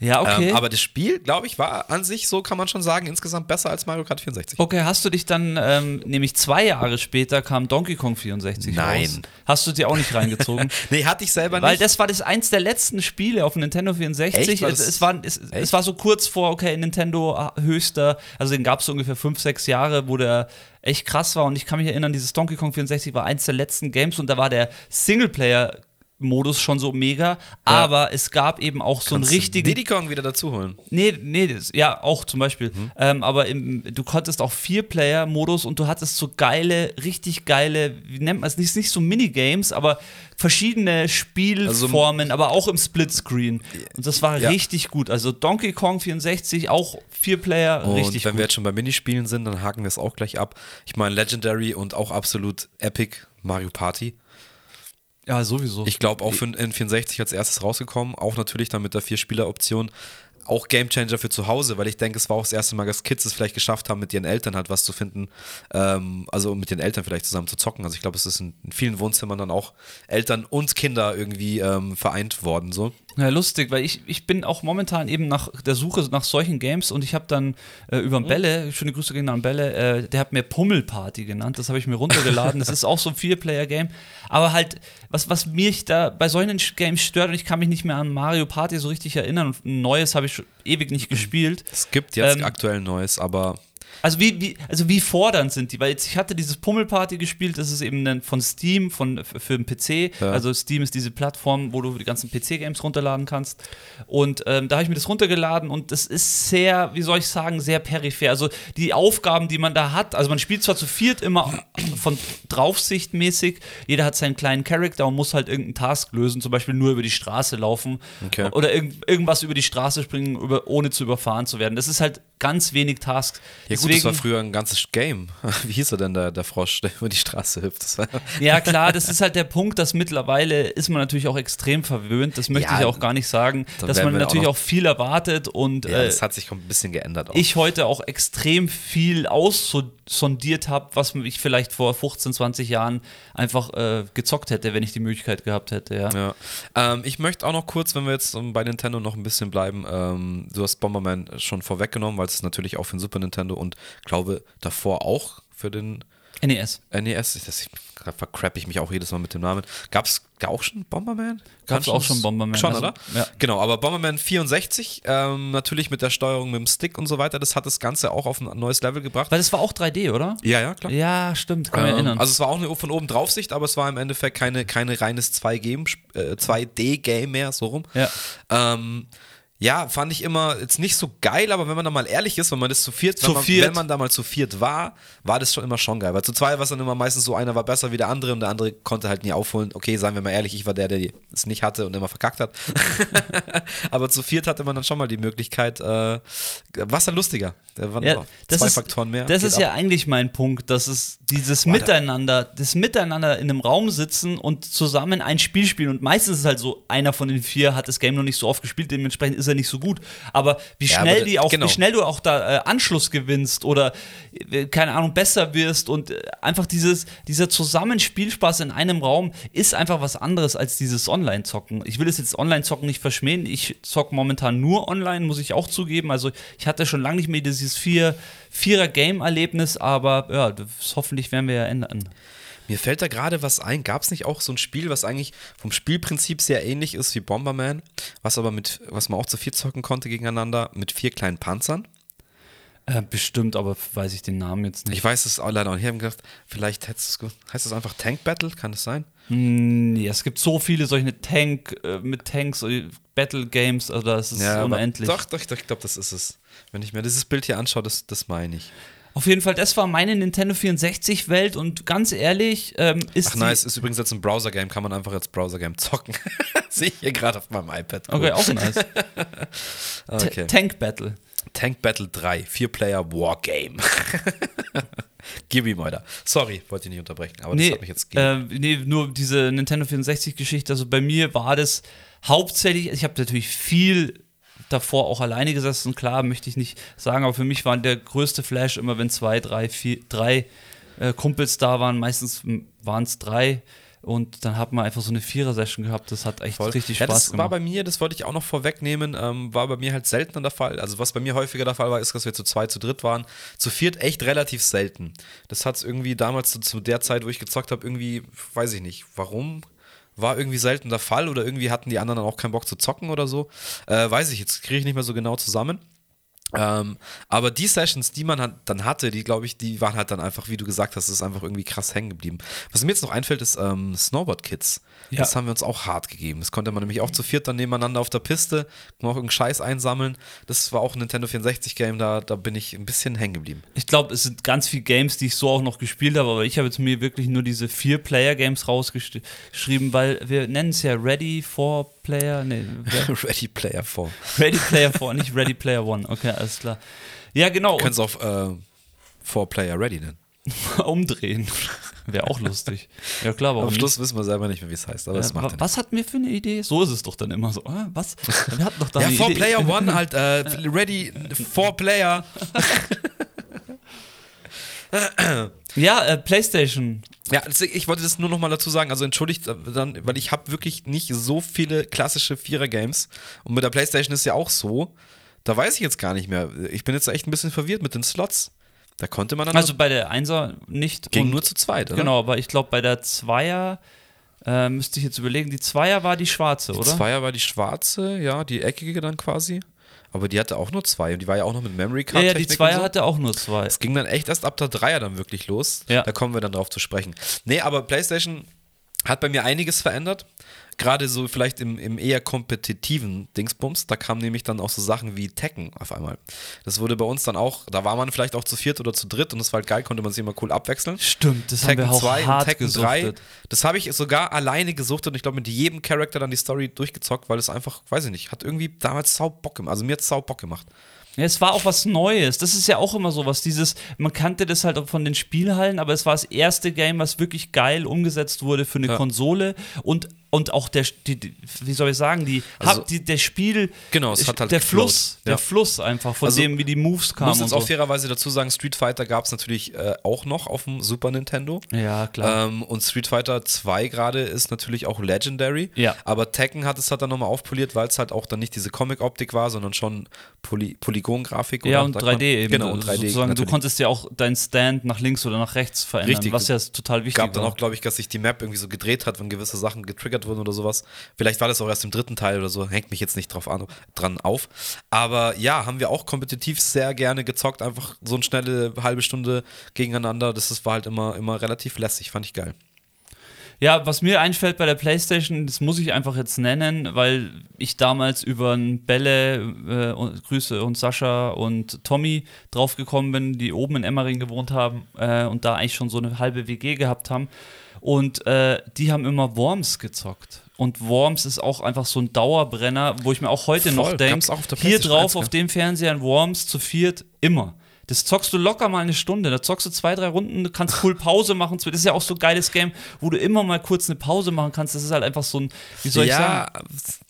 Ja, okay. Ähm, aber das Spiel, glaube ich, war an sich, so kann man schon sagen, insgesamt besser als Mario Kart 64. Okay, hast du dich dann, ähm, nämlich zwei Jahre später kam Donkey Kong 64 Nein. raus. Hast du dir auch nicht reingezogen? nee, hatte ich selber Weil nicht. das war das eins der letzten Spiele auf Nintendo 64. Echt? War Es, das- es, war, es, es war so kurz vor, okay, Nintendo äh, höchster, also den gab es so ungefähr fünf, sechs Jahre, wo der echt krass war. Und ich kann mich erinnern, dieses Donkey Kong 64 war eins der letzten Games und da war der Singleplayer. Modus schon so mega, aber es gab eben auch so einen Kannst du richtigen Diddy Kong wieder dazu holen. Nee, nee, das, ja, auch zum Beispiel. Mhm. Ähm, aber im, du konntest auch Vier-Player-Modus und du hattest so geile, richtig geile, wie nennt man es, nicht, nicht so Minigames, aber verschiedene Spielformen, aber auch im Splitscreen. Und das war Also Ja. richtig gut. Also Donkey Kong 64, auch Vier-Player, Und richtig wenn gut. wir jetzt schon bei Minispielen sind, dann haken wir es auch gleich ab. Ich meine, Legendary und auch absolut epic Mario Party. Ja, sowieso. Ich glaube auch für den N64 als erstes rausgekommen, auch natürlich dann mit der Vier-Spieler-Option. Auch Gamechanger für zu Hause, weil ich denke, es war auch das erste Mal, dass Kids es vielleicht geschafft haben, mit ihren Eltern halt was zu finden. Ähm, also mit den Eltern vielleicht zusammen zu zocken. Also ich glaube, es ist in, in vielen Wohnzimmern dann auch Eltern und Kinder irgendwie ähm, vereint worden. So. Ja, lustig, weil ich, ich bin auch momentan eben nach der Suche nach solchen Games und ich habe dann äh, Mhm. über Bälle, schöne Grüße gehen an Bälle, äh, der hat mir Pummelparty genannt, das habe ich mir runtergeladen. das ist auch so ein Vier-Player-Game. Aber halt, was, was mich da bei solchen Games stört und ich kann mich nicht mehr an Mario Party so richtig erinnern und ein neues habe ich schon ewig nicht gespielt. Es gibt jetzt Ähm, aktuell Neues, aber Also wie, wie, also wie fordernd sind die? Weil jetzt, ich hatte dieses Pummelparty gespielt, das ist eben von Steam, von, für den PC. Ja. Also Steam ist diese Plattform, wo du die ganzen PC-Games runterladen kannst. Und ähm, da habe ich mir das runtergeladen und das ist sehr, wie soll ich sagen, sehr peripher. Also die Aufgaben, die man da hat, also man spielt zwar zu viert immer von Draufsicht mäßig, jeder hat seinen kleinen Charakter und muss halt irgendeinen Task lösen, zum Beispiel nur über die Straße laufen Okay. oder irgend, irgendwas über die Straße springen, über, ohne zu überfahren zu werden. Das ist halt ganz wenig Tasks. ja gut, das war früher ein ganzes Game. Wie hieß er denn, der, der Frosch, der über die Straße hüpft? Ja, klar, das ist halt der Punkt, dass mittlerweile ist man natürlich auch extrem verwöhnt. Das möchte Ja, ich auch gar nicht sagen, da dass man auch natürlich noch- auch, viel erwartet und ja, äh, das hat sich ein bisschen geändert auch. ich heute auch extrem viel aussondiert habe, was ich vielleicht vor 15, 20 Jahren einfach äh, gezockt hätte, wenn ich die Möglichkeit gehabt hätte. Ja. Ja. Ähm, ich möchte auch noch kurz, wenn wir jetzt ähm, bei Nintendo noch ein bisschen bleiben, ähm, du hast Bomberman schon vorweggenommen, weil es natürlich auch für den Super Nintendo und glaube davor auch für den NES. NES, das vercrappe ich mich auch jedes Mal mit dem Namen. Gab es da auch schon Bomberman? Gab's Kann auch schon Bomberman, Schon, also, oder? ja. Genau, aber Bomberman 64, ähm, natürlich mit der Steuerung mit dem Stick und so weiter, das hat das Ganze auch auf ein neues Level gebracht. Weil das war auch 3D, oder? Ja, ja, klar. Ja, stimmt, kann mich Ähm, erinnern. Also es war auch eine von oben drauf Sicht, aber es war im Endeffekt keine, keine reines 2G äh, 2D-Game mehr, so rum. Ja. Ähm, ja, fand ich immer jetzt nicht so geil, aber wenn man da mal ehrlich ist, wenn man das zu viert, Zu wenn, man, viert. wenn man da mal zu viert war, war das schon immer schon geil. Weil zu zweit war es dann immer meistens so, einer war besser wie der andere und der andere konnte halt nie aufholen. Okay, seien wir mal ehrlich, ich war der, der es nicht hatte und immer verkackt hat. aber zu viert hatte man dann schon mal die Möglichkeit, äh, was dann lustiger. Da waren Ja, zwei ist, Faktoren mehr. Das Geht ist ab. ja eigentlich mein Punkt, dass es dieses da- Miteinander, das Miteinander in einem Raum sitzen und zusammen ein Spiel spielen. Und meistens ist es halt so, einer von den vier hat das Game noch nicht so oft gespielt, dementsprechend ist er nicht so gut. Aber wie Ja, schnell aber die auch, genau. wie schnell du auch da äh, Anschluss gewinnst oder äh, keine Ahnung besser wirst und äh, einfach dieses dieser Zusammenspielspaß in einem Raum ist einfach was anderes als dieses Online-Zocken. Ich will es jetzt Online-Zocken nicht verschmähen. Ich zocke momentan nur online, muss ich auch zugeben. Also ich hatte schon lange nicht mehr dieses vier Vierer-Game-Erlebnis, aber ja, das hoffentlich werden wir ja ändern. Mir fällt da gerade was ein. Gab es nicht auch so ein Spiel, was eigentlich vom Spielprinzip sehr ähnlich ist wie Bomberman, was aber mit, was man auch zu vier zocken konnte gegeneinander, mit vier kleinen Panzern? Äh, bestimmt, aber weiß ich den Namen jetzt nicht. Ich weiß es auch leider nicht. Ich habe gedacht, vielleicht hättest heißt es einfach Tank Battle, kann das sein? Hm, nee, es gibt so viele solche Tank äh, mit Tanks, äh, Battle Games, also das ist aber unendlich. Doch, doch, doch, ich glaube, das ist es. Wenn ich mir dieses Bild hier anschaue, das, das meine ich. Auf jeden Fall, das war meine Nintendo 64-Welt und ganz ehrlich, ähm, ist Ach nice, ist übrigens jetzt ein Browser-Game, kann man einfach als Browser-Game zocken. Sehe ich hier gerade auf meinem iPad. die, okay, auch nice. okay. Tank Battle. Tank Battle 3, Vier-Player Wargame. Gib ihm, Alter. Sorry, wollte ich nicht unterbrechen, aber nee, das hat mich jetzt äh, nee, nur diese Nintendo 64-Geschichte. Also bei mir war das hauptsächlich, ich habe natürlich viel davor auch alleine gesessen, klar, möchte ich nicht sagen, aber für mich war der größte Flash immer, wenn zwei, drei, vier, drei äh, Kumpels da waren, meistens waren es drei und dann hat man einfach so eine Vierer-Session gehabt. Das hat echt Voll. richtig ja, Spaß das gemacht. war bei mir, das wollte ich auch noch vorwegnehmen, ähm, war bei mir halt seltener der Fall. Also was bei mir häufiger der Fall war, ist, dass wir zu zwei, zu dritt waren. Zu viert echt relativ selten. Das hat es irgendwie damals zu, zu der Zeit, wo ich gezockt habe, irgendwie, weiß ich nicht, warum war irgendwie selten der Fall oder irgendwie hatten die anderen dann auch keinen Bock zu zocken oder so. Äh, weiß ich, jetzt kriege ich nicht mehr so genau zusammen. Ähm, aber die Sessions, die man dann hatte, die glaube ich, die waren halt dann einfach, wie du gesagt hast, ist einfach irgendwie krass hängen geblieben. Was mir jetzt noch einfällt, ist ähm, Snowboard Kids. Ja. Das haben wir uns auch hart gegeben. Das konnte man nämlich auch zu viert dann nebeneinander auf der Piste, noch irgendeinen Scheiß einsammeln. Das war auch ein Nintendo 64 Game, da, da bin ich ein bisschen hängen geblieben. Ich glaube, es sind ganz viele Games, die ich so auch noch gespielt habe, aber ich habe jetzt mir wirklich nur diese vier Player-Games rausgeschrieben, weil wir nennen es ja Ready for Player, nee, Ready Player 4. Ready Player 4, nicht Ready Player One. Okay, alles klar. Ja, genau. Können es auch äh, 4 Player Ready nennen. umdrehen. Wäre auch lustig. Ja, klar, warum Am nicht? Schluss wissen wir selber nicht mehr, wie es heißt, aber es Ja, macht wa- ja was hatten wir für eine Idee? So ist es doch dann immer so. Ah, was? Wir hatten doch da Ja, eine for Idee. Player One halt, äh, ready, for Player. Ja, äh, PlayStation. Ja, ich wollte das nur noch mal dazu sagen, also entschuldigt äh, dann, weil ich habe wirklich nicht so viele klassische Vierer-Games und mit der Playstation ist ja auch so, da weiß ich jetzt gar nicht mehr. Ich bin jetzt echt ein bisschen verwirrt mit den Slots. Da konnte man dann Also bei der Einser nicht. ging und- nur zu zweit, oder? Genau, aber ich glaube bei der Zweier äh, müsste ich jetzt überlegen, die Zweier war die schwarze, Die oder? Zweier war die schwarze, ja, die eckige dann quasi. Aber die hatte auch nur zwei und die war ja auch noch mit Memory ja, Card. ja, die Technik Zweier und so. hatte auch nur zwei. Es ging dann echt erst ab der Dreier dann wirklich los. Ja. Da kommen wir dann drauf zu sprechen. Nee, aber PlayStation hat bei mir einiges verändert. Gerade so vielleicht im, im eher kompetitiven Dingsbums. Da kamen nämlich dann auch so Sachen wie Tekken auf einmal. Das wurde bei uns dann auch, da war man vielleicht auch zu viert oder zu dritt und das war halt geil, konnte man sich immer cool abwechseln. Stimmt, das Tekken haben wir auch 2 und hart Tekken gesuchtet. 3. Das habe ich sogar alleine gesuchtet und ich glaube mit jedem Charakter dann die Story durchgezockt, weil es einfach, weiß ich nicht, hat irgendwie damals sau Bock gemacht. Also mir hat es sau Bock gemacht. Ja, es war auch was Neues. Das ist ja auch immer so was. Dieses, man kannte das halt auch von den Spielhallen, aber es war das erste Game, was wirklich geil umgesetzt wurde für eine Ja. Konsole und und auch der, die, wie soll ich sagen, die, Also- die der Spiel, Genau, es hat halt der geflowt. Fluss, Ja. der Fluss einfach von Also, dem, wie die Moves kamen muss jetzt so. auch fairerweise dazu sagen, Street Fighter gab es natürlich äh, auch noch auf dem Super Nintendo. ja, klar. Ähm, und Street Fighter 2 gerade ist natürlich auch Legendary. Ja. Aber Tekken hat es halt dann nochmal aufpoliert, weil es halt auch dann nicht diese Comic-Optik war, sondern schon Poly Polygon-Grafik. ja, und sagt 3D man? eben. Genau, und 3D. Sozusagen, du natürlich. konntest ja auch deinen Stand nach links oder nach rechts verändern, Richtig. was ja total wichtig gab dann war. auch, glaube ich, dass sich die Map irgendwie so gedreht hat, wenn gewisse Sachen getriggert wurden oder sowas. Vielleicht war das auch erst im dritten Teil oder so, hängt mich jetzt nicht drauf an, dran auf. Aber ja, haben wir auch kompetitiv sehr gerne gezockt, einfach so eine schnelle halbe Stunde gegeneinander. Das ist, war halt immer, immer relativ lässig, fand ich geil. Ja, was mir einfällt bei der PlayStation, das muss ich einfach jetzt nennen, weil ich damals über Bälle, äh, und, Grüße und Sascha und Tommy draufgekommen bin, die oben in Emmering gewohnt haben äh, und da eigentlich schon so eine halbe WG gehabt haben. Und äh, die haben immer Worms gezockt. Und Worms ist auch einfach so ein Dauerbrenner, wo ich mir auch heute Voll, noch denke, hier drauf 1, auf dem Fernseher ein Worms zu viert immer. Das zockst du locker mal eine Stunde. Da zockst du zwei, drei Runden, du kannst cool Pause machen. Das ist ja auch so ein geiles Game, wo du immer mal kurz eine Pause machen kannst. Das ist halt einfach so ein, wie soll ich sagen? ja,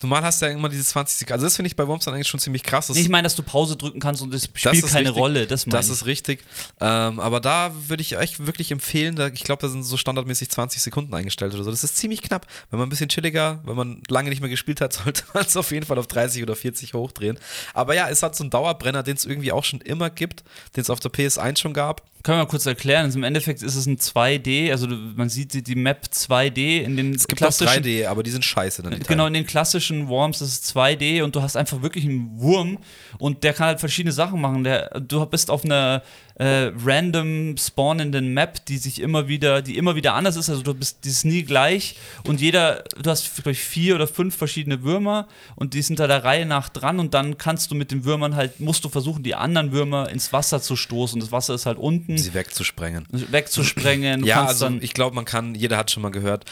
normal hast du ja immer diese 20 Sekunden. Also das finde ich bei Worms dann eigentlich schon ziemlich krass. Das- Nee, ich meine, dass du Pause drücken kannst und das Das spielt ist keine richtig. Rolle. Das Das ist richtig. Ähm, aber da würde ich euch wirklich empfehlen, da, ich glaube, da sind so standardmäßig 20 Sekunden eingestellt oder so. Das ist ziemlich knapp. Wenn man ein bisschen chilliger, wenn man lange nicht mehr gespielt hat, sollte man es auf jeden Fall auf 30 oder 40 hochdrehen. Aber ja, es hat so einen Dauerbrenner, den es irgendwie auch schon immer gibt, den es auf der PS1 schon gab. Können wir mal kurz erklären. Also Im Endeffekt ist es ein 2D, also man sieht die, Map 2D in den Es gibt auch klassischen 3D, aber die sind scheiße dann. Genau, in den klassischen Worms ist es 2D und du hast einfach wirklich einen Wurm und der kann halt verschiedene Sachen machen. Der, du bist auf einer äh, random spawnenden Map, die sich immer wieder, die immer wieder anders ist. Also du bist, die ist nie gleich und jeder, du hast glaube ich vier oder fünf verschiedene Würmer und die sind da der Reihe nach dran und dann kannst du mit den Würmern halt, musst du versuchen, die anderen Würmer ins Wasser zu stoßen. Das Wasser ist halt unten sie wegzusprengen. wegzusprengen. Ja, also ich glaube, man kann, jeder hat schon mal gehört,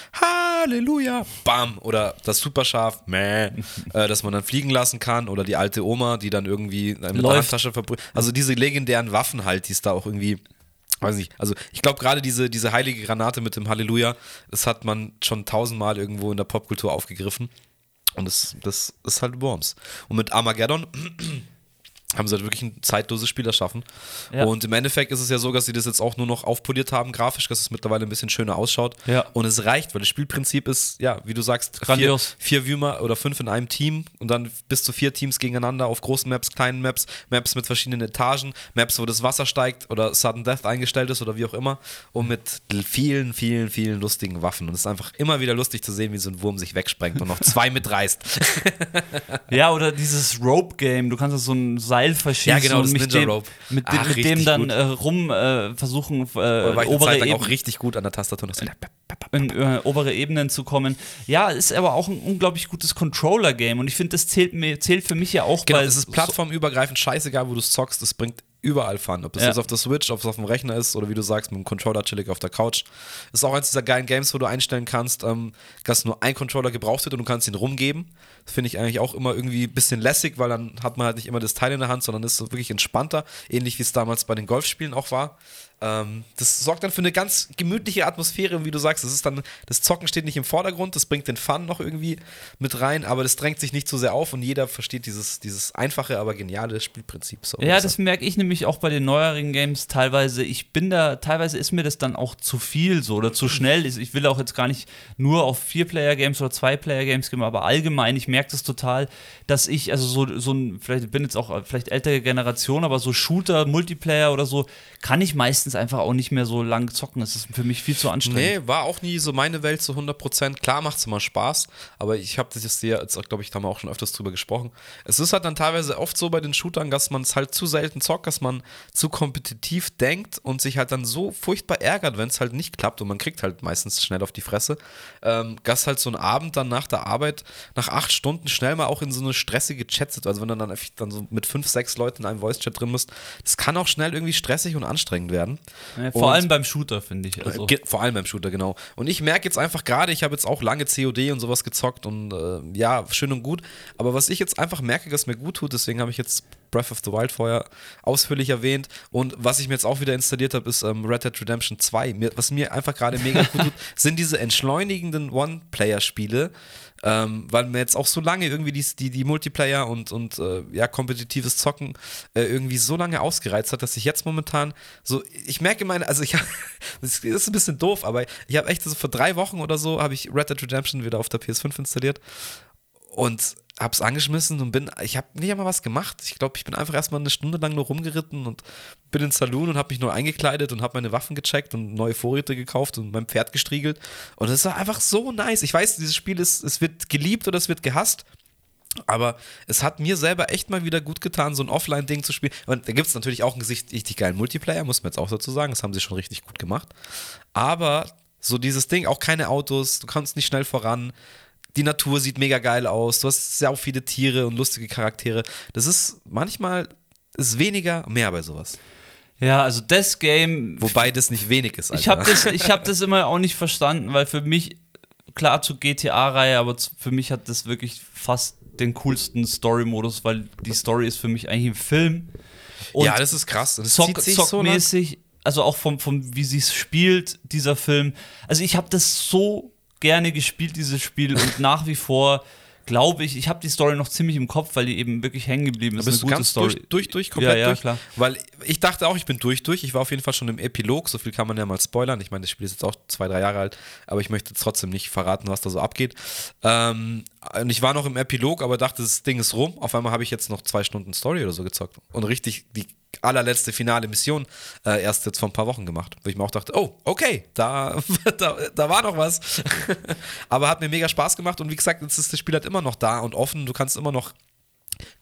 Halleluja, bam, oder das Superschaf, meh, äh, dass man dann fliegen lassen kann, oder die alte Oma, die dann irgendwie mit der Läuft. Handtasche verbrüht. Also diese legendären Waffen halt, die es da auch irgendwie weiß nicht, also ich glaube gerade diese, diese heilige Granate mit dem Halleluja, das hat man schon tausendmal irgendwo in der Popkultur aufgegriffen. Und das, das ist halt Worms. Und mit Armageddon haben sie halt wirklich ein zeitloses Spiel erschaffen. Ja. Und im Endeffekt ist es ja so, dass sie das jetzt auch nur noch aufpoliert haben, grafisch, dass es mittlerweile ein bisschen schöner ausschaut. Ja. Und es reicht, weil das Spielprinzip ist, ja, wie du sagst, vier, Grandios. vier Würmer oder fünf in einem Team und dann bis zu vier Teams gegeneinander auf großen Maps, kleinen Maps, Maps mit verschiedenen Etagen, Maps, wo das Wasser steigt oder Sudden Death eingestellt ist oder wie auch immer und mit vielen, vielen, vielen lustigen Waffen. Und es ist einfach immer wieder lustig zu sehen, wie so ein Wurm sich wegsprengt und noch zwei mitreißt. Ja, oder dieses Rope-Game, du kannst so ein Seil Ja, genau, und das mit Ninja dem, mit, dem, mit dem dann äh, rum äh, versuchen, äh, obere, Zeit lang Eben, auch richtig gut an der Tastatur. Noch so, in äh, obere Ebenen zu kommen. Ja, ist aber auch ein unglaublich gutes Controller-Game und ich finde, das zählt, mir, zählt für mich ja auch Genau, bei es ist plattformübergreifend scheißegal, wo du es zockst, es bringt überall Fun. Ob das Ja. jetzt auf der Switch, ob es auf dem Rechner ist oder wie du sagst, mit dem Controller chillig auf der Couch. Ist auch eins dieser geilen Games, wo du einstellen kannst, ähm, dass nur ein Controller gebraucht wird und du kannst ihn rumgeben. Das finde ich eigentlich auch immer irgendwie ein bisschen lässig, weil dann hat man halt nicht immer das Teil in der Hand, sondern ist so wirklich entspannter, ähnlich wie es damals bei den Golfspielen auch war. Ähm, das sorgt dann für eine ganz gemütliche Atmosphäre, wie du sagst. Das ist dann, das Zocken steht nicht im Vordergrund, das bringt den Fun noch irgendwie mit rein, aber das drängt sich nicht zu sehr auf und jeder versteht dieses, dieses einfache, aber geniale Spielprinzip. So Ja, das merke ich nämlich auch bei den neueren Games teilweise. Ich bin da, teilweise ist mir das dann auch zu viel so oder zu schnell. Ich will auch jetzt gar nicht nur auf Vier-Player-Games oder Zwei-Player-Games gehen, aber allgemein, ich merke das total, dass ich, also so, so ein, vielleicht ich bin jetzt auch äh, vielleicht ältere Generation, aber so Shooter, Multiplayer oder so, kann ich meistens einfach auch nicht mehr so lang zocken. Das ist für mich viel zu anstrengend. Nee, war auch nie so meine Welt zu 100%. Klar macht es immer Spaß, aber ich habe das jetzt jetzt, glaube ich, da haben wir auch schon öfters drüber gesprochen. Es ist halt dann teilweise oft so bei den Shootern, dass man es halt zu selten zockt, dass man zu kompetitiv denkt und sich halt dann so furchtbar ärgert, wenn es halt nicht klappt und man kriegt halt meistens schnell auf die Fresse. Ähm, dass halt so ein Abend dann nach der Arbeit, nach acht Stunden schnell mal auch in so eine stressige Chat sitzt, also wenn du dann dann so mit fünf, sechs Leuten in einem Voice-Chat drin bist, das kann auch schnell irgendwie stressig und anstrengend werden. Ja, vor Und- allem beim Shooter, finde ich. Also. Vor allem beim Shooter, genau. Und ich merke jetzt einfach gerade, ich habe jetzt auch lange COD und sowas gezockt und äh, ja, schön und gut. Aber was ich jetzt einfach merke, was mir gut tut, deswegen habe ich jetzt Breath of the Wild vorher ausführlich erwähnt. Und was ich mir jetzt auch wieder installiert habe, ist ähm, Red Dead Redemption 2. Mir, was mir einfach gerade mega gut tut, sind diese entschleunigenden One-Player-Spiele. Ähm, weil mir jetzt auch so lange irgendwie die, die, die Multiplayer und, und äh, ja, kompetitives Zocken äh, irgendwie so lange ausgereizt hat, dass ich jetzt momentan so, ich merke meine, also ich das ist ein bisschen doof, aber ich habe echt so vor drei Wochen oder so, habe ich Red Dead Redemption wieder auf der PS5 installiert. Und hab's angeschmissen und bin, ich habe nicht einmal was gemacht. Ich glaube, ich bin einfach erstmal eine Stunde lang nur rumgeritten und bin ins Saloon und habe mich nur eingekleidet und habe meine Waffen gecheckt und neue Vorräte gekauft und mein Pferd gestriegelt. Und es war einfach so nice. Ich weiß, dieses Spiel ist, es wird geliebt oder es wird gehasst. Aber es hat mir selber echt mal wieder gut getan, so ein Offline-Ding zu spielen. Und da gibt es natürlich auch einen richtig geilen Multiplayer, muss man jetzt auch dazu sagen. Das haben sie schon richtig gut gemacht. Aber so dieses Ding, auch keine Autos, du kannst nicht schnell voran. Die Natur sieht mega geil aus. Du hast sehr viele Tiere und lustige Charaktere. Das ist manchmal ist weniger mehr bei sowas. Ja, also das Game Wobei das nicht wenig ist. Alter. Ich habe das, ich hab das immer auch nicht verstanden, weil für mich, klar zur GTA-Reihe, aber für mich hat das wirklich fast den coolsten Story-Modus, weil die Story ist für mich eigentlich ein Film. Und ja, das ist krass. Das Zock, zieht sich so zockmäßig, also auch vom, vom wie sie es spielt, dieser Film. Also ich habe das so gerne gespielt, dieses Spiel, und nach wie vor glaube ich, ich habe die Story noch ziemlich im Kopf, weil die eben wirklich hängen geblieben ist. Bist du eine gute ganz Story. durch, durch, durch, komplett Ja, ja, durch? klar. Weil ich dachte auch, ich bin durch, durch. Ich war auf jeden Fall schon im Epilog. So viel kann man ja mal spoilern. Ich meine, das Spiel ist jetzt auch zwei, drei Jahre alt, aber ich möchte trotzdem nicht verraten, was da so abgeht. Ähm, und ich war noch im Epilog, aber dachte, das Ding ist rum. Auf einmal habe ich jetzt noch zwei Stunden Story oder so gezockt. Und richtig die allerletzte finale Mission äh, erst jetzt vor ein paar Wochen gemacht. Wo ich mir auch dachte, oh, okay, da, da, da war noch was. aber hat mir mega Spaß gemacht und wie gesagt, jetzt ist das Spiel halt immer noch da und offen. Du kannst immer noch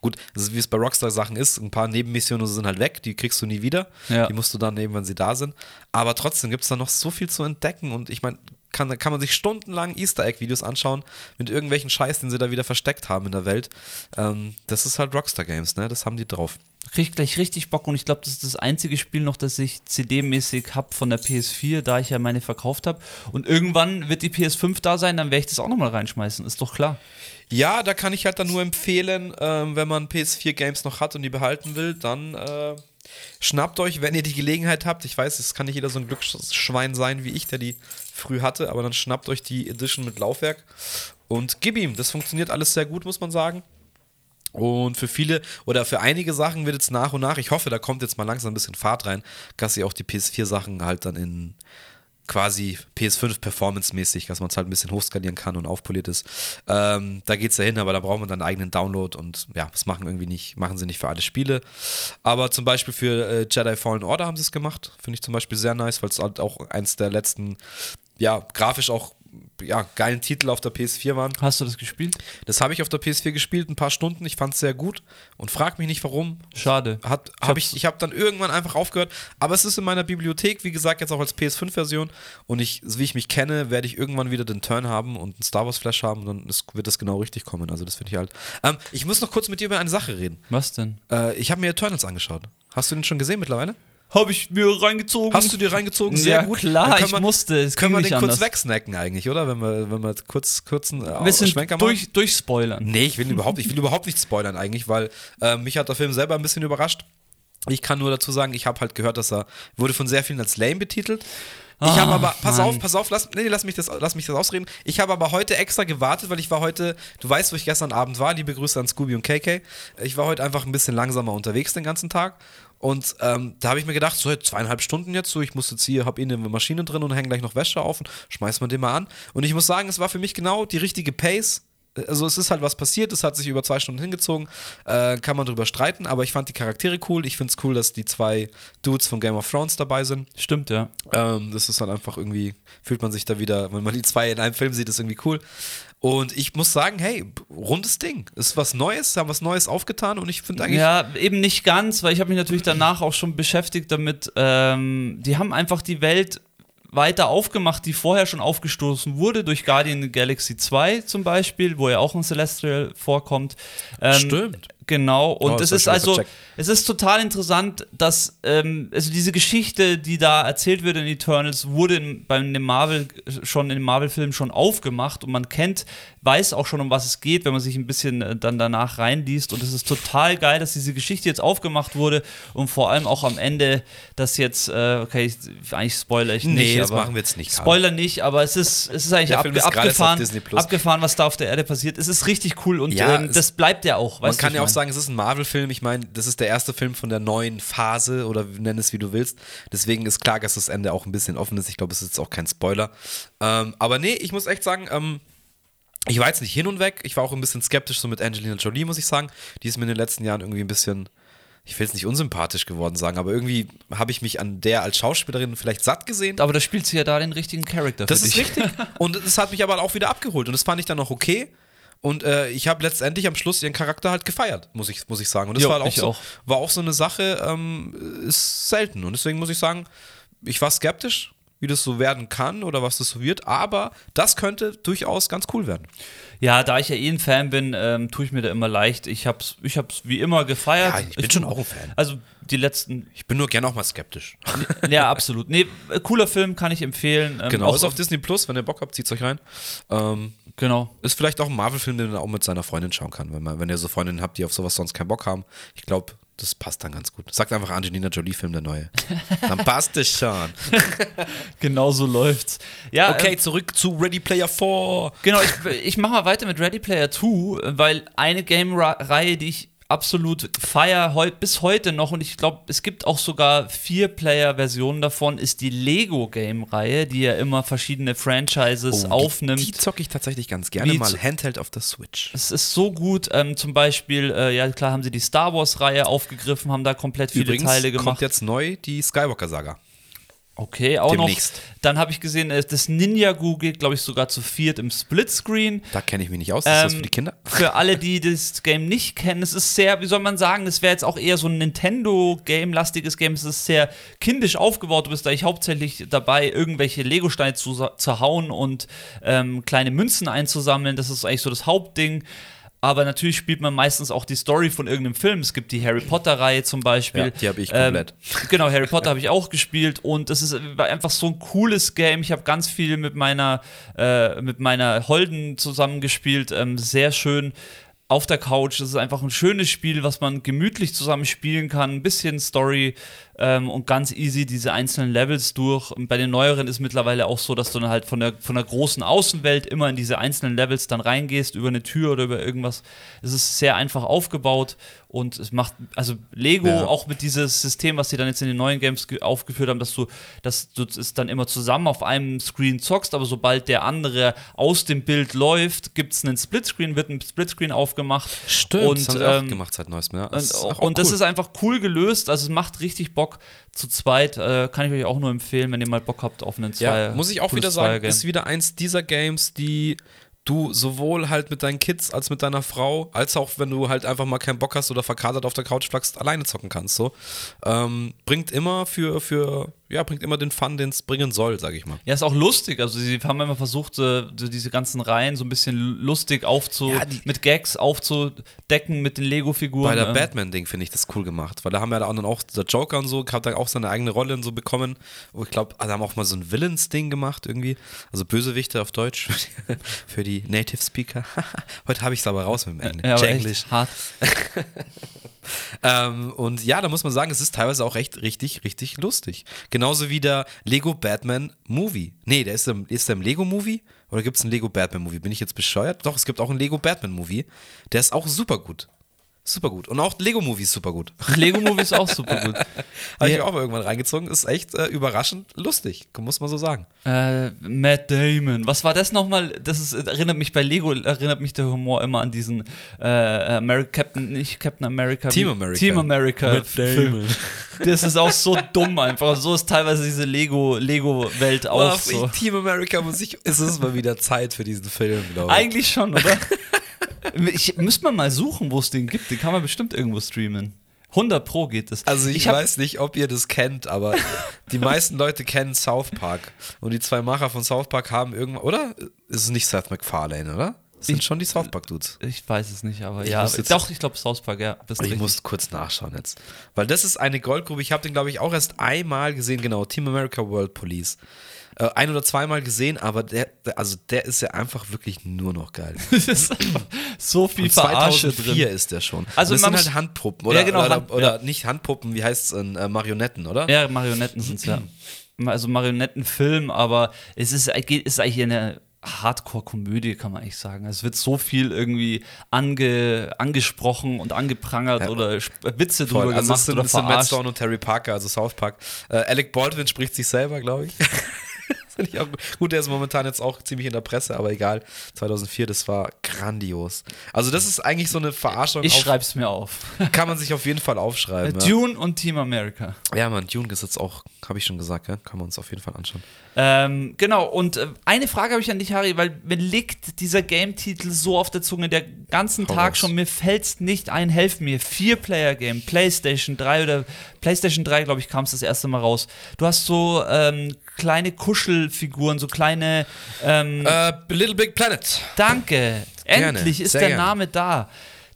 Gut, wie es bei Rockstar-Sachen ist, ein paar Nebenmissionen sind halt weg, die kriegst du nie wieder. Ja. Die musst du dann nehmen, wenn sie da sind. Aber trotzdem gibt es da noch so viel zu entdecken und ich meine, kann, kann man sich stundenlang Easter Egg-Videos anschauen mit irgendwelchen Scheiß, den sie da wieder versteckt haben in der Welt. Ähm, das ist halt Rockstar Games, ne? Das haben die drauf. Krieg gleich richtig Bock und ich glaube, das ist das einzige Spiel noch, das ich CD-mäßig habe von der PS4, da ich ja meine verkauft habe. Und irgendwann wird die PS5 da sein, dann werde ich das auch nochmal reinschmeißen, ist doch klar. Ja, da kann ich halt dann nur empfehlen, ähm, wenn man PS4 Games noch hat und die behalten will, dann äh, schnappt euch, wenn ihr die Gelegenheit habt. Ich weiß, es kann nicht jeder so ein Glücksschwein sein wie ich, der die früh hatte, aber dann schnappt euch die Edition mit Laufwerk und gib ihm. Das funktioniert alles sehr gut, muss man sagen. Und für viele oder für einige Sachen wird jetzt nach und nach, ich hoffe, da kommt jetzt mal langsam ein bisschen Fahrt rein, dass ihr auch die PS4-Sachen halt dann in quasi PS5 performance-mäßig, dass man es halt ein bisschen hochskalieren kann und aufpoliert ist. Ähm, da geht es ja hin, aber da braucht man dann einen eigenen Download und ja, das machen irgendwie nicht, machen sie nicht für alle Spiele. Aber zum Beispiel für äh, Jedi Fallen Order haben sie es gemacht. Finde ich zum Beispiel sehr nice, weil es halt auch eins der letzten, ja, grafisch auch ja, geilen Titel auf der PS4 waren. Hast du das gespielt? Das habe ich auf der PS4 gespielt, ein paar Stunden. Ich fand es sehr gut und frag mich nicht warum. Schade. Hat, hab ich ich habe dann irgendwann einfach aufgehört. Aber es ist in meiner Bibliothek, wie gesagt, jetzt auch als PS5-Version. Und ich, wie ich mich kenne, werde ich irgendwann wieder den Turn haben und einen Star Wars Flash haben. Und dann wird das genau richtig kommen. Also, das finde ich halt. Ähm, ich muss noch kurz mit dir über eine Sache reden. Was denn? Äh, ich habe mir Eternals angeschaut. Hast du den schon gesehen mittlerweile? Habe ich mir reingezogen. Hast du dir reingezogen? Sehr ja, gut. klar, ich musste. Es können wir den kurz wegsnacken eigentlich, oder? Wenn wir, wenn wir kurz, kurzen äh, bisschen Schwenker machen. Durch, durchspoilern. Nee, ich will überhaupt, ich will überhaupt nicht spoilern eigentlich, weil äh, mich hat der Film selber ein bisschen überrascht. Ich kann nur dazu sagen, ich habe halt gehört, dass er wurde von sehr vielen als lame betitelt. Ich habe aber, pass Mann. auf, pass auf, lass, nee, lass, mich das, lass mich das ausreden. Ich habe aber heute extra gewartet, weil ich war heute, du weißt, wo ich gestern Abend war, liebe Grüße an Scooby und KK. Ich war heute einfach ein bisschen langsamer unterwegs den ganzen Tag und ähm, da habe ich mir gedacht, so zweieinhalb Stunden jetzt, so ich muss jetzt hier, habe eh eine Maschine drin und hänge gleich noch Wäsche auf und schmeiß mal den mal an. Und ich muss sagen, es war für mich genau die richtige Pace. Also es ist halt was passiert, es hat sich über zwei Stunden hingezogen, äh, kann man drüber streiten, aber ich fand die Charaktere cool. Ich finde es cool, dass die zwei Dudes von Game of Thrones dabei sind. Stimmt, ja. Ähm, das ist halt einfach irgendwie, fühlt man sich da wieder, wenn man die zwei in einem Film sieht, ist irgendwie cool. Und ich muss sagen, hey, rundes Ding. Ist was Neues, haben was Neues aufgetan und ich finde eigentlich. Ja, eben nicht ganz, weil ich habe mich natürlich danach auch schon beschäftigt damit. Ähm, die haben einfach die Welt weiter aufgemacht, die vorher schon aufgestoßen wurde, durch Guardian Galaxy 2 zum Beispiel, wo ja auch ein Celestial vorkommt. Ähm, Stimmt. Genau, und oh, es ist also, es ist total interessant, dass, ähm, also diese Geschichte, die da erzählt wird in Eternals, wurde in, bei dem Marvel schon in dem Marvel-Film schon aufgemacht und man kennt, weiß auch schon, um was es geht, wenn man sich ein bisschen äh, dann danach reinliest. Und es ist total geil, dass diese Geschichte jetzt aufgemacht wurde und vor allem auch am Ende, dass jetzt, äh, okay, eigentlich spoiler ich nicht. Nee, das machen wir jetzt nicht. Spoiler nicht, aber es ist, es ist eigentlich ab, ist abgefahren, abgefahren, was da auf der Erde passiert. Es ist richtig cool und ja, ähm, das bleibt ja auch. Man kann ja auch sagen, es ist ein Marvel-Film. Ich meine, das ist der erste Film von der neuen Phase oder nenn es wie du willst. Deswegen ist klar, dass das Ende auch ein bisschen offen ist. Ich glaube, es ist jetzt auch kein Spoiler. Ähm, aber nee, ich muss echt sagen, ähm, ich war jetzt nicht hin und weg. Ich war auch ein bisschen skeptisch so mit Angelina Jolie, muss ich sagen. Die ist mir in den letzten Jahren irgendwie ein bisschen ich will es nicht unsympathisch geworden sagen, aber irgendwie habe ich mich an der als Schauspielerin vielleicht satt gesehen. Aber da spielt sie ja da den richtigen Charakter. Das ist richtig. Und es hat mich aber auch wieder abgeholt. Und das fand ich dann noch okay. Und äh, ich habe letztendlich am Schluss ihren Charakter halt gefeiert, muss ich, muss ich sagen. Und das jo, war, auch so, auch. war auch so eine Sache, ähm, ist selten. Und deswegen muss ich sagen, ich war skeptisch, wie das so werden kann oder was das so wird, aber das könnte durchaus ganz cool werden. Ja, da ich ja eh ein Fan bin, ähm, tue ich mir da immer leicht. Ich hab's, ich hab's wie immer gefeiert. Ja, ich bin ich, schon auch ein Fan. Also die letzten. Ich bin nur gerne auch mal skeptisch. ja, absolut. Nee, cooler Film kann ich empfehlen. Ähm, genau, ist auf Disney Plus, wenn ihr Bock habt, zieht's euch rein. Ähm, genau. Ist vielleicht auch ein Marvel-Film, den man auch mit seiner Freundin schauen kann, wenn, man, wenn ihr so Freundinnen habt, die auf sowas sonst keinen Bock haben. Ich glaube, das passt dann ganz gut. Sagt einfach Angelina Jolie-Film, der neue. Dann passt es schon. genau so läuft's. Ja, okay, ähm, zurück zu Ready Player 4. Genau, ich, ich mache mal weiter mit Ready Player 2, weil eine Game-Reihe, die ich absolut feier heu bis heute noch und ich glaube, es gibt auch sogar Vier-Player-Versionen davon, ist die Lego-Game-Reihe, die ja immer verschiedene Franchises oh, aufnimmt. Die, die zocke ich tatsächlich ganz gerne die mal Handheld auf der Switch. Es ist so gut, ähm, zum Beispiel, äh, ja klar haben sie die Star Wars-Reihe aufgegriffen, haben da komplett viele Übrigens Teile gemacht. kommt jetzt neu die Skywalker-Saga. Okay, auch Demnächst. noch. Dann habe ich gesehen, äh, das Ninja-Gu geht, glaube ich, sogar zu viert im Splitscreen. Da kenne ich mich nicht aus. Ist ähm, das für die Kinder? Für alle, die das Game nicht kennen, es ist sehr, wie soll man sagen, es wäre jetzt auch eher so ein Nintendo-Game-lastiges Game. Es ist sehr kindisch aufgebaut. Du bist eigentlich hauptsächlich dabei, irgendwelche Lego-Steine zu, zu hauen und ähm, kleine Münzen einzusammeln. Das ist eigentlich so das Hauptding aber natürlich spielt man meistens auch die Story von irgendeinem Film. Es gibt die Harry Potter-Reihe zum Beispiel. Ja, die habe ich komplett. Ähm, genau, Harry Potter habe ich auch gespielt und es ist einfach so ein cooles Game. Ich habe ganz viel mit meiner, äh, mit meiner Holden zusammengespielt. Ähm, sehr schön. auf der Couch. Es ist einfach ein schönes Spiel, was man gemütlich zusammen spielen kann. Ein bisschen Story ähm, und ganz easy diese einzelnen Levels durch. Und bei den neueren ist mittlerweile auch so, dass du dann halt von der, von der großen Außenwelt immer in diese einzelnen Levels dann reingehst, über eine Tür oder über irgendwas. Es ist sehr einfach aufgebaut und es macht, also Lego Ja. auch mit dieses System, was sie dann jetzt in den neuen Games ge- aufgeführt haben, dass du, dass du es dann immer zusammen auf einem Screen zockst, aber sobald der andere aus dem Bild läuft, gibt es einen Splitscreen, wird ein Splitscreen aufgemacht. Stimmt, und, das haben sie auch ähm, gemacht seit neuestem. Ja. und, Das ist auch und das cool. ist einfach cool gelöst, also es macht richtig Bock zu zweit. Äh, kann ich euch auch nur empfehlen, wenn ihr mal Bock habt auf einen zwei. Ja, muss ich auch wieder sagen, ist wieder eins dieser Games, die du sowohl halt mit deinen Kids als mit deiner Frau, als auch wenn du halt einfach mal keinen Bock hast oder verkatert auf der Couch flackst, alleine zocken kannst. So. Ähm, bringt immer für, für, ja, bringt immer den Fun, den es bringen soll, sag ich mal. Ja, ist auch lustig. Also sie haben immer versucht, so diese ganzen Reihen so ein bisschen lustig aufzu Ja, mit Gags aufzudecken mit den Lego-Figuren. Bei der ähm, Batman-Ding finde ich das cool gemacht, weil da haben ja dann auch der Joker und so, hat da auch seine eigene Rolle und so bekommen. Und ich glaube, da haben auch mal so ein Villains-Ding gemacht irgendwie. Also Bösewichte auf Deutsch für die Native Speaker. Heute habe ich es aber raus mit dem Englisch. Ja, Englisch. hart. Ähm, und ja, da muss man sagen, es ist teilweise auch echt richtig, richtig lustig. Genauso wie der Lego Batman Movie. Nee, der ist, im, ist der im Lego Movie? Oder gibt es einen Lego Batman Movie? Bin ich jetzt bescheuert? Doch, es gibt auch einen Lego Batman Movie. Der ist auch super gut. Super gut. Und auch Lego Movie ist super gut. Lego-Movie ist auch super gut. Habe ich Ja. auch mal irgendwann reingezogen. Ist echt äh, überraschend lustig, muss man so sagen. Äh, Matt Damon. Was war das nochmal? Das ist, erinnert mich bei Lego, erinnert mich der Humor immer an diesen äh, Ameri Captain, nicht Captain America. Team America. Team America. Matt Film. Das ist auch so dumm einfach. So ist teilweise diese Lego, Lego-Welt auch so. Team America muss ich. Es ist mal wieder Zeit für diesen Film, glaube ich. Eigentlich schon, oder? ich müsste man mal suchen, wo es den gibt. Den kann man bestimmt irgendwo streamen. 100 Pro geht es. Also ich, hab- weiß nicht, ob ihr das kennt, aber die meisten Leute kennen South Park. Und die zwei Macher von South Park haben irgendwann, oder? Ist es nicht Seth MacFarlane, oder? Das sind Ich- schon die South Park-Dudes. Ich weiß es nicht, aber Ich ja. jetzt- Doch, ich glaube South Park, ja. Ich richtig. muss kurz nachschauen jetzt. Weil das ist eine Goldgrube. Ich habe den, glaube ich, auch erst einmal gesehen, genau. Team America World Police. Äh, ein oder zweimal gesehen, aber der, der, also der ist ja einfach wirklich nur noch geil. So viel Und Verarsche 2004 drin. ist der schon. Also Also das man sind halt Handpuppen, oder? Ja, genau, oder, Hand- oder ja. nicht Handpuppen, wie heißt es? Äh, Marionetten, oder? Ja, Marionetten sind es ja. Also Marionettenfilm, aber es ist, ist eigentlich eine Hardcore-Komödie, kann man eigentlich sagen. Es wird so viel irgendwie ange, angesprochen und angeprangert Ja. oder Witze Voll. drüber Also gemacht es sind, oder es sind Matt. Stone und Terry Parker, also South Park. Äh, Alec Baldwin spricht sich selber, glaube ich. Finde ich auch gut. Gut, der ist momentan jetzt auch ziemlich in der Presse, aber egal. 2004, das war grandios. Also das ist eigentlich so eine Verarschung. Ich auf, schreib's mir auf. kann man sich auf jeden Fall aufschreiben. ja. Dune und Team America. ja, man, Dune ist jetzt auch, habe ich schon gesagt, ja? kann man uns auf jeden Fall anschauen. Ähm, genau, und äh, eine Frage habe ich an dich, Harry, weil mir liegt dieser Game-Titel so auf der Zunge, der ganzen Hau Tag schon, mir fällt's nicht ein, helf mir. Vier-Player-Game, PlayStation 3 oder PlayStation 3, glaube ich, kam es das erste Mal raus. Du hast so ähm, kleine Kuschelfiguren, so kleine, ähm, Äh, Little Big Planet. danke, gerne, endlich ist der gerne. Name da.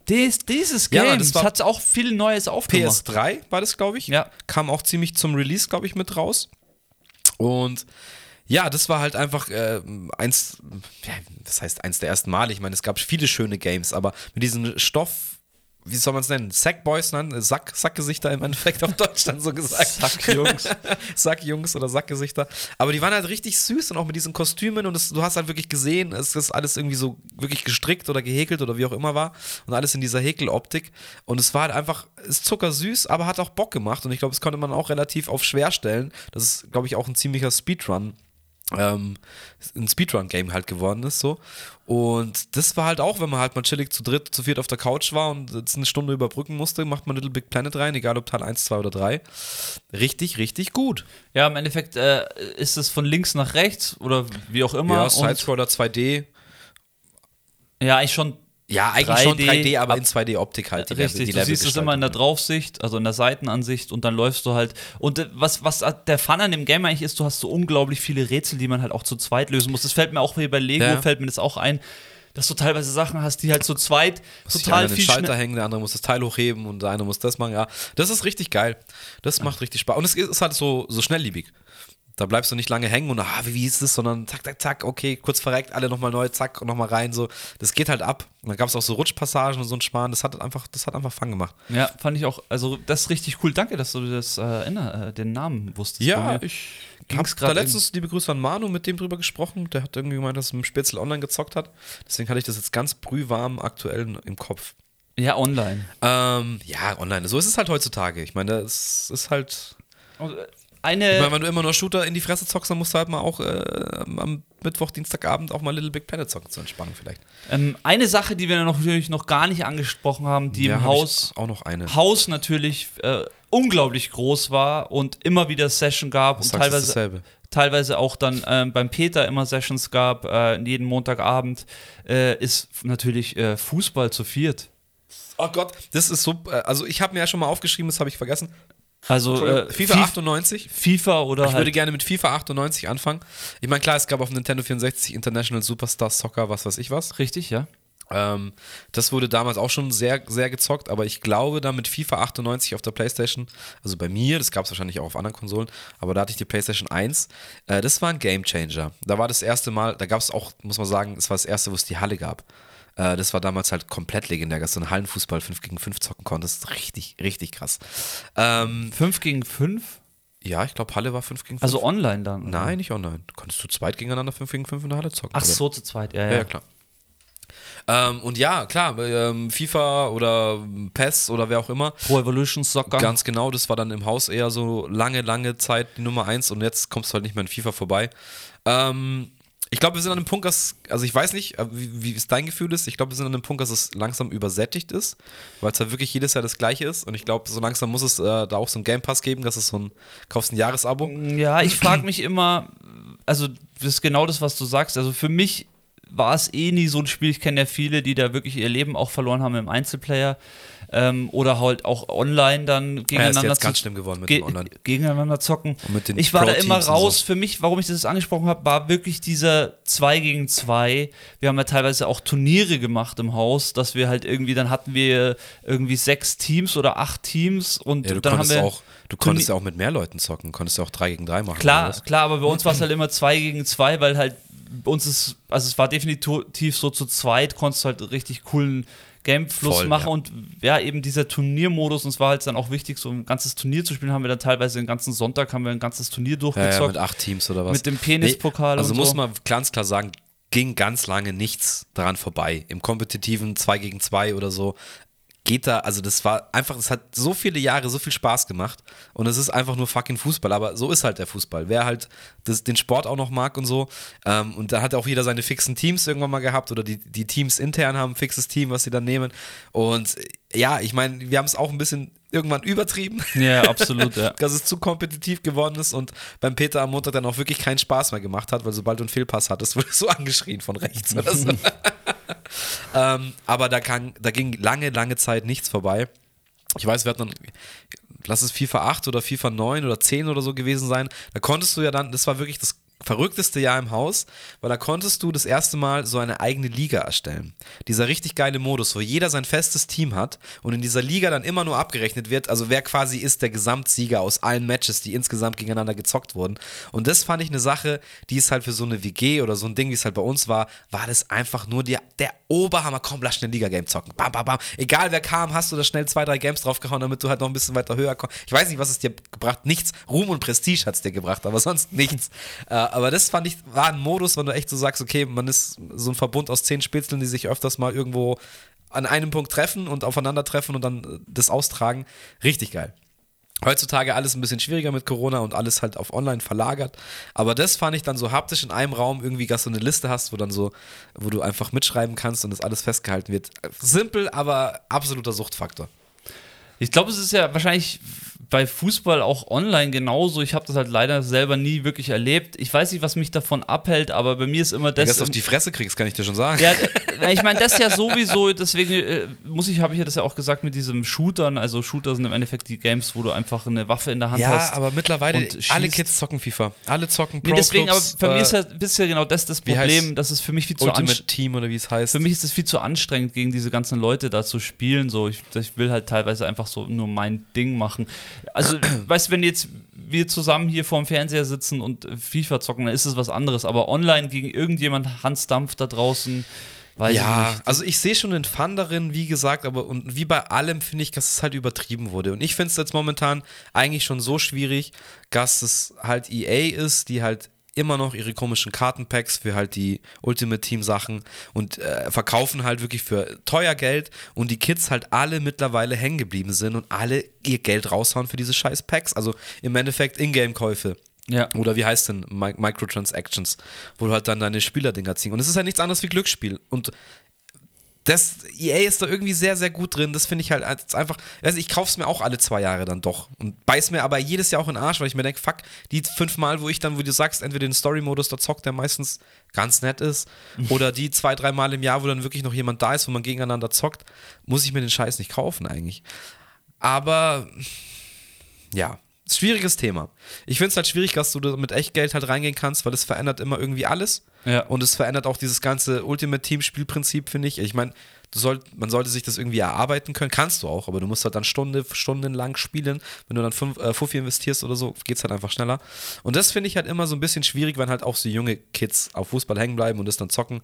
Dies, dieses Ja, Game das war- hat auch viel Neues aufgemacht. PS3 war das, glaube ich. Ja. Kam auch ziemlich zum Release, glaube ich, mit raus. Und ja, das war halt einfach äh, eins, ja, das heißt eins der ersten Male. Ich meine, es gab viele schöne Games, aber mit diesem Stoff, wie soll man es nennen? Sackboys, nennen? Sack, Sackgesichter im Endeffekt auf Deutsch dann so gesagt. Sackjungs. Sackjungs oder Sackgesichter. Aber die waren halt richtig süß und auch mit diesen Kostümen und es, du hast halt wirklich gesehen, es ist alles irgendwie so wirklich gestrickt oder gehäkelt oder wie auch immer war und alles in dieser Häkeloptik. Und es war halt einfach, ist zuckersüß, aber hat auch Bock gemacht und ich glaube, das konnte man auch relativ auf schwer stellen. Das ist, glaube ich, auch ein ziemlicher Speedrun. Ähm, ein Speedrun-Game halt geworden ist so. Und das war halt auch, wenn man halt mal chillig zu dritt, zu viert auf der Couch war und jetzt eine Stunde überbrücken musste, macht man Little Big Planet rein, egal ob Teil 1, 2 oder 3. Richtig, richtig gut. Ja, im Endeffekt äh, ist es von links nach rechts oder wie auch immer. Ja, Sidescroller 2D. ja, eigentlich schon Ja, eigentlich schon 3D, 3D, aber ab- in 2D-Optik halt. Die Richtig, die du siehst es immer in der Levelgestaltung. Draufsicht, also in der Seitenansicht und dann läufst du halt. Und äh, was, was der Fun an dem Game eigentlich ist, du hast so unglaublich viele Rätsel, die man halt auch zu zweit lösen muss. Das fällt mir auch wie bei Lego, Ja. fällt mir das auch ein, dass du teilweise Sachen hast, die halt zu zweit Muss total viel Schalter schnell. hängen, der andere muss das Teil hochheben und der eine muss das machen. Ja, das ist richtig geil. Das macht richtig Spaß. Und es ist halt so, so schnelllebig. Da bleibst du nicht lange hängen und ah, wie, ist das, sondern zack, zack, zack, okay, kurz verreckt, alle nochmal neu, zack, und nochmal rein, so. Das geht halt ab. Und dann gab es auch so Rutschpassagen und so ein Schmarrn, das hat einfach, das hat einfach Fang gemacht. Ja, fand ich auch, also das ist richtig cool. Danke, dass du das äh, äh, den Namen wusstest. Mir ich ging's hab da letztens, liebe Grüße an Manu, mit dem drüber gesprochen. Der hat irgendwie gemeint, dass er im Spätzle online gezockt hat. Deswegen hatte ich das jetzt ganz brühwarm aktuell im Kopf. Ja, online. Ähm, ja, online. So ist es halt heutzutage. Ich meine, es ist halt. Eine, meine, wenn du immer nur Shooter in die Fresse zockst, dann musst du halt mal auch äh, am Mittwoch, Dienstagabend auch mal Little Big Planet zocken zur Entspannung vielleicht. ähm, eine Sache, die wir natürlich noch gar nicht angesprochen haben, die Ja, im hab Haus, Auch noch eine. Haus natürlich äh, unglaublich groß war und immer wieder Session gab Was und teilweise, dasselbe. teilweise auch dann ähm, beim Peter immer Sessions gab, äh, jeden Montagabend, äh, ist natürlich äh, Fußball zu viert. Oh Gott, das ist so. äh, Also, ich habe mir ja schon mal aufgeschrieben, das habe ich vergessen. Also äh, FIFA Fi- 98. FIFA oder Ich würde halt gerne mit FIFA 98 anfangen. Ich meine, klar, es gab auf Nintendo 64 International Superstar Soccer, was weiß ich was. richtig, ja. Ähm, das wurde damals auch schon sehr, sehr gezockt, aber ich glaube, da mit FIFA 98 auf der Playstation, also bei mir, das gab es wahrscheinlich auch auf anderen Konsolen, aber da hatte ich die Playstation 1, äh, das war ein Gamechanger. Da war das erste Mal, da gab es auch, muss man sagen, das war das erste, wo es die Halle gab. Äh, das war damals halt komplett legendär, dass du einen Hallenfußball 5 gegen 5 zocken konntest. Richtig, richtig krass. Ähm, 5 gegen 5? ja, ich glaube, Halle war 5 gegen 5. Also online dann? oder? Nein, nicht online. Du konntest zu zweit gegeneinander 5 gegen 5 in der Halle zocken. Ach so, zu zweit, ja, ja. Ja, ja klar. Ähm, und ja, klar, ähm, FIFA oder PES oder wer auch immer, Pro Evolution Soccer. ganz genau, das war dann im Haus eher so lange, lange Zeit die Nummer eins und jetzt kommst du halt nicht mehr in FIFA vorbei. Ähm, ich glaube, wir sind an einem Punkt, dass, also ich weiß nicht, äh, wie, wie es dein Gefühl ist, ich glaube, wir sind an einem Punkt, dass es langsam übersättigt ist, weil es halt wirklich jedes Jahr das gleiche ist und ich glaube, so langsam muss es äh, da auch so einen Game Pass geben, dass es so ein, kaufst ein Jahresabo. Ja, ich frage mich immer, also das ist genau das, was du sagst. Also für mich war es eh nie so ein Spiel. Ich kenne ja viele, die da wirklich ihr Leben auch verloren haben im Einzelplayer ähm, oder halt auch online dann Ja, ist gegeneinander jetzt ganz schlimm geworden mit ge dem Online. gegeneinander zocken. Und mit den ich war da immer und so. raus. Für mich, warum ich das angesprochen habe, war wirklich dieser 2 gegen 2. Wir haben ja teilweise auch Turniere gemacht im Haus, dass wir halt irgendwie, dann hatten wir irgendwie sechs Teams oder acht Teams und Ja, du dann haben konntest wir auch, du konntest ja auch mit mehr Leuten zocken, konntest ja auch 3 gegen 3 machen. Klar, klar, aber bei uns war es halt immer 2 gegen 2, weil halt bei uns ist, also es war definitiv so zu zweit, konntest du halt richtig coolen Gamefluss Voll, machen ja. und ja, eben dieser Turniermodus, und es war halt dann auch wichtig, so ein ganzes Turnier zu spielen, haben wir dann teilweise den ganzen Sonntag, haben wir ein ganzes Turnier Ja, ja, durchgezockt. mit acht Teams oder was. Mit dem Penispokal also und muss so. man ganz klar sagen, ging ganz lange nichts daran vorbei. Im kompetitiven 2 gegen 2 oder so geht da, also das war einfach, es hat so viele Jahre so viel Spaß gemacht und es ist einfach nur fucking Fußball, aber so ist halt der Fußball. Wer halt das, den Sport auch noch mag und so ähm, und da hat auch jeder seine fixen Teams irgendwann mal gehabt oder die, die Teams intern haben ein fixes Team, was sie dann nehmen und ja, ich meine, wir haben es auch ein bisschen irgendwann übertrieben. ja, absolut, ja. dass es zu kompetitiv geworden ist und beim Peter am Montag dann auch wirklich keinen Spaß mehr gemacht hat, weil sobald du einen Fehlpass hattest, wurde so angeschrien von rechts oder so. ähm, aber da, kann, da ging lange, lange Zeit nichts vorbei. Ich weiß, wir hatten dann, lass es FIFA 8 oder FIFA 9 oder 10 oder so gewesen sein. Da konntest du ja dann, das war wirklich das verrückteste Jahr im Haus, weil da konntest du das erste Mal so eine eigene Liga erstellen. Dieser richtig geile Modus, wo jeder sein festes Team hat und in dieser Liga dann immer nur abgerechnet wird, also wer quasi ist der Gesamtsieger aus allen Matches, die insgesamt gegeneinander gezockt wurden. Und das fand ich eine Sache, die ist halt für so eine WG oder so ein Ding, wie es halt bei uns war, war das einfach nur die, der Oberhammer. Komm, lass schnell Liga-Game zocken. Bam, bam, bam. Egal wer kam, hast du da schnell zwei, drei Games draufgehauen, damit du halt noch ein bisschen weiter höher kommst. Ich weiß nicht, was es dir gebracht Nichts. Ruhm und Prestige hat es dir gebracht, aber sonst nichts. äh, aber das fand ich, war ein Modus, wenn du echt so sagst, okay, man ist so ein Verbund aus zehn Spitzeln, die sich öfters mal irgendwo an einem Punkt treffen und aufeinandertreffen und dann äh, das austragen. Richtig geil. Heutzutage alles ein bisschen schwieriger mit Corona und alles halt auf online verlagert. Aber das fand ich dann so haptisch in einem Raum irgendwie, dass du eine Liste hast, wo dann so, wo du einfach mitschreiben kannst und das alles festgehalten wird. Simpel, aber absoluter Suchtfaktor. Ich glaube, es ist ja wahrscheinlich bei Fußball auch online genauso. Ich habe das halt leider selber nie wirklich erlebt. Ich weiß nicht, was mich davon abhält, aber bei mir ist immer Wenn das. du das auf die Fresse kriegst, kann ich dir schon sagen. Ja, äh, ich meine, das ja sowieso, deswegen äh, muss ich, habe ich ja das ja auch gesagt mit diesem Shootern. Also Shooter sind im Endeffekt die Games, wo du einfach eine Waffe in der Hand Ja, hast. aber mittlerweile, alle. Kids zocken FIFA. Alle zocken Pro Nee, deswegen, aber Clubs, bei mir äh, ist ja bisher genau das das Problem, dass es für mich viel zu anstrengend Team oder wie es heißt. für mich ist es viel zu anstrengend, gegen diese ganzen Leute da zu spielen. So, ich, ich will halt teilweise einfach so nur mein Ding machen. Also, weißt du, wenn jetzt wir zusammen hier vorm Fernseher sitzen und FIFA zocken, dann ist es was anderes. Aber online gegen irgendjemand Hans Dampf da draußen, weiß ja, ich nicht. also ich sehe schon den Fun darin, wie gesagt, aber und wie bei allem finde ich, dass es halt übertrieben wurde. Und ich finde es jetzt momentan eigentlich schon so schwierig, dass es halt EA ist, die halt immer noch ihre komischen Kartenpacks für halt die Ultimate Team Sachen und äh, verkaufen halt wirklich für teuer Geld und die Kids halt alle mittlerweile hängen geblieben sind und alle ihr Geld raushauen für diese scheiß Packs. Also im Endeffekt Ingame-Käufe. Ja. Oder wie heißt denn Mi Microtransactions, wo du halt dann deine Spielerdinger ziehen. Und es ist ja nichts anderes wie Glücksspiel. Und das EA ist da irgendwie sehr, sehr gut drin. Das finde ich halt als einfach. Also ich kaufe es mir auch alle zwei Jahre dann doch. Und beiß mir aber jedes Jahr auch in den Arsch, weil ich mir denke, fuck, die fünfmal, wo ich dann, wo du sagst, entweder den Story-Modus da zockt, der meistens ganz nett ist, oder die zwei, drei Mal im Jahr, wo dann wirklich noch jemand da ist, wo man gegeneinander zockt, muss ich mir den Scheiß nicht kaufen eigentlich. Aber ja, schwieriges Thema. Ich finde es halt schwierig, dass du da mit Echtgeld halt reingehen kannst, weil es verändert immer irgendwie alles. Ja. Und es verändert auch dieses ganze Ultimate Team Spielprinzip, finde ich. Ich meine, soll, man sollte sich das irgendwie erarbeiten können. Kannst du auch, aber du musst halt dann Stunde, stundenlang spielen. Wenn du dann fünf, äh, Fuffi investierst oder so, geht es halt einfach schneller. Und das finde ich halt immer so ein bisschen schwierig, wenn halt auch so junge Kids auf Fußball hängen bleiben und das dann zocken.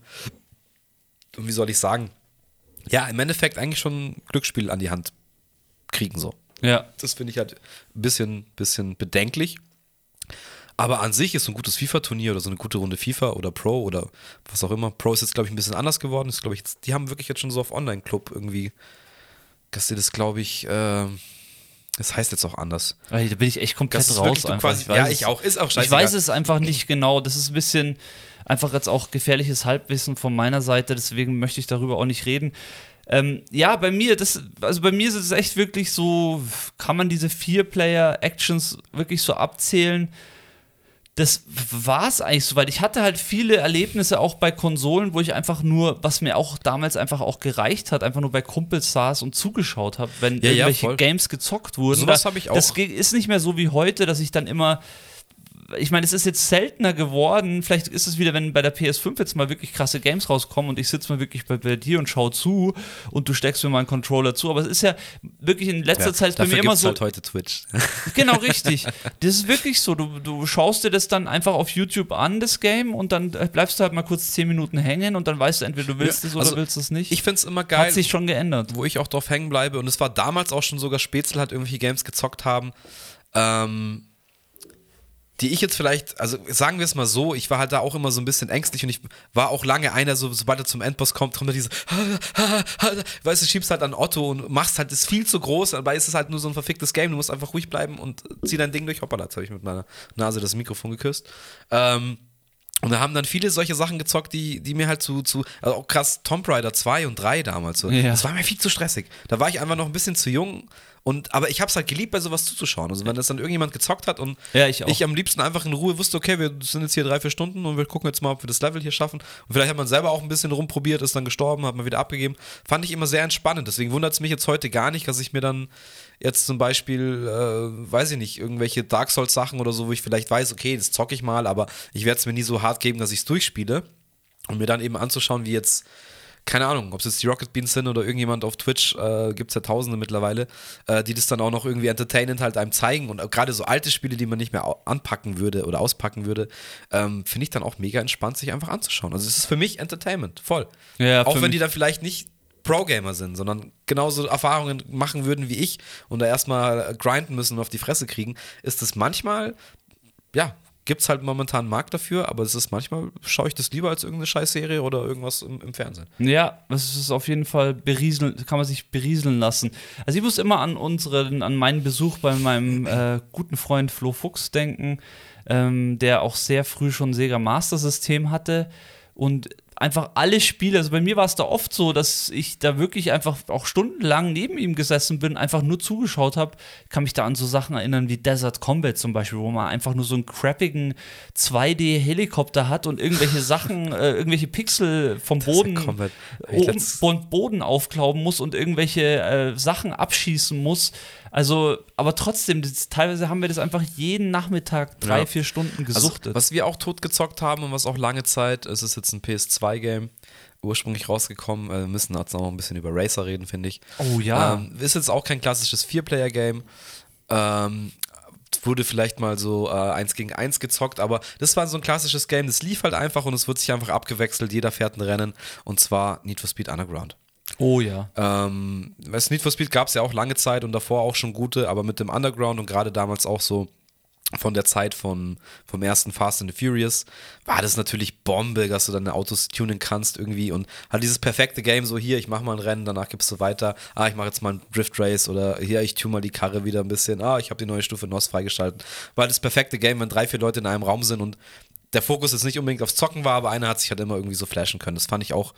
Und wie soll ich sagen? Ja, im Endeffekt eigentlich schon ein Glücksspiel an die Hand kriegen so. Ja. Das finde ich halt ein bisschen, bisschen bedenklich. Aber an sich ist so ein gutes FIFA-Turnier oder so eine gute Runde FIFA oder Pro oder was auch immer. Pro ist jetzt, glaube ich, ein bisschen anders geworden. Ist, ich, jetzt, die haben wirklich jetzt schon so auf Online-Club irgendwie, dass die das, glaube ich, äh, das heißt jetzt auch anders. Da bin ich echt komplett Das raus wirklich quasi- weiß ja, ich auch. Ist auch Ich scheißegal. weiß es einfach nicht genau. Das ist ein bisschen einfach jetzt auch gefährliches Halbwissen von meiner Seite, deswegen möchte ich darüber auch nicht reden. Ähm, ja, bei mir, das, also bei mir ist es echt wirklich so, kann man diese Vier-Player-Actions wirklich so abzählen? Das war es eigentlich soweit. Ich hatte halt viele Erlebnisse auch bei Konsolen, wo ich einfach nur, was mir auch damals einfach auch gereicht hat, einfach nur bei Kumpels saß und zugeschaut habe, wenn Ja, ja, irgendwelche voll. Games gezockt wurden. Sowas Da- hab ich auch. Das ist nicht mehr so wie heute, dass ich dann immer ich meine, es ist jetzt seltener geworden. Vielleicht ist es wieder, wenn bei der PS5 jetzt mal wirklich krasse Games rauskommen und ich sitze mal wirklich bei, bei dir und schaue zu und du steckst mir mal einen Controller zu. Aber es ist ja wirklich in letzter Ja, Zeit bei mir immer so. halt heute Twitch. Genau, richtig. Das ist wirklich so. Du, du schaust dir das dann einfach auf YouTube an, das Game, und dann äh, bleibst du halt mal kurz 10 Minuten hängen und dann weißt du, entweder du willst Ja, es oder also willst es nicht. Ich finde es immer geil. Hat sich schon geändert. wo ich auch drauf hängen bleibe. Und es war damals auch schon sogar Spätzle hat irgendwelche Games gezockt haben. Ähm, die ich jetzt vielleicht, also sagen wir es mal so, ich war halt da auch immer so ein bisschen ängstlich und ich war auch lange einer, so, sobald er zum Endboss kommt, kommt da diese, weißt du, schiebst halt an Otto und machst halt, ist viel zu groß, dabei ist es halt nur so ein verficktes Game, du musst einfach ruhig bleiben und zieh dein Ding durch. Hoppala, jetzt habe ich mit meiner Nase das Mikrofon geküsst. Ähm, und da haben dann viele solche Sachen gezockt, die, die mir halt zu, zu also auch krass, Tomb Raider 2 und 3 damals so. Ja. Das war mir viel zu stressig. Da war ich einfach noch ein bisschen zu jung. Und, aber ich habe es halt geliebt, bei sowas zuzuschauen. Also wenn das dann irgendjemand gezockt hat und Ja, ich auch. am liebsten einfach in Ruhe wusste, okay, wir sind jetzt hier drei, vier Stunden und wir gucken jetzt mal, ob wir das Level hier schaffen. Und vielleicht hat man selber auch ein bisschen rumprobiert, ist dann gestorben, hat man wieder abgegeben. Fand ich immer sehr entspannend. Deswegen wundert es mich jetzt heute gar nicht, dass ich mir dann jetzt zum Beispiel, äh, weiß ich nicht, irgendwelche Dark Souls Sachen oder so, wo ich vielleicht weiß, okay, das zocke ich mal, aber ich werde es mir nie so hart geben, dass ich es durchspiele. Und mir dann eben anzuschauen, wie jetzt, keine Ahnung, ob es jetzt die Rocket Beans sind oder irgendjemand auf Twitch, äh, gibt es ja tausende mittlerweile, äh, die das dann auch noch irgendwie entertainend halt einem zeigen. Und gerade so alte Spiele, die man nicht mehr anpacken würde oder auspacken würde, ähm, finde ich dann auch mega entspannt, sich einfach anzuschauen. Also es ist für mich Entertainment, voll. Ja, auch wenn die dann vielleicht nicht Pro-Gamer sind, sondern genauso Erfahrungen machen würden wie ich und da erstmal grinden müssen und auf die Fresse kriegen, ist es manchmal, ja, gibt es halt momentan einen Markt dafür, aber es ist manchmal, schaue ich das lieber als irgendeine Scheißserie oder irgendwas im, im Fernsehen. Ja, das ist auf jeden Fall berieseln, kann man sich berieseln lassen. Also ich muss immer an unseren, an meinen Besuch bei meinem äh, guten Freund Flo Fuchs denken, ähm, der auch sehr früh schon Sega Master System hatte und einfach alle Spiele, also bei mir war es da oft so, dass ich da wirklich einfach auch stundenlang neben ihm gesessen bin, einfach nur zugeschaut habe. Kann mich da an so Sachen erinnern wie Desert Combat zum Beispiel, wo man einfach nur so einen crappigen 2D-Helikopter hat und irgendwelche Sachen, äh, irgendwelche Pixel vom Boden. Ich oben, Boden aufklauben muss und irgendwelche äh, Sachen abschießen muss. Also, aber trotzdem, das, teilweise haben wir das einfach jeden Nachmittag drei, Ja. vier Stunden gesuchtet. Also, was wir auch tot gezockt haben und was auch lange Zeit, es ist jetzt ein PS2-Game, ursprünglich rausgekommen. äh, Wir müssen jetzt noch ein bisschen über Racer reden, finde ich. oh ja. Ähm, ist jetzt auch kein klassisches Vier-Player-Game. Ähm, wurde vielleicht mal so äh, eins gegen eins gezockt, aber das war so ein klassisches Game, das lief halt einfach und es wird sich einfach abgewechselt, jeder fährt ein Rennen und zwar Need for Speed Underground. Oh ja. Ähm, weißt, Need for Speed gab es ja auch lange Zeit und davor auch schon gute, aber mit dem Underground und gerade damals auch so von der Zeit von, vom ersten Fast and the Furious war das natürlich Bombe, dass du deine Autos tunen kannst irgendwie und halt dieses perfekte Game, so hier, ich mach mal ein Rennen, danach gibst du weiter, ah, ich mache jetzt mal ein Drift Race oder hier, ich tune mal die Karre wieder ein bisschen, ah, ich habe die neue Stufe NOS freigeschaltet. War das perfekte Game, wenn drei, vier Leute in einem Raum sind und der Fokus jetzt nicht unbedingt aufs Zocken war, aber einer hat sich halt immer irgendwie so flashen können. Das fand ich auch,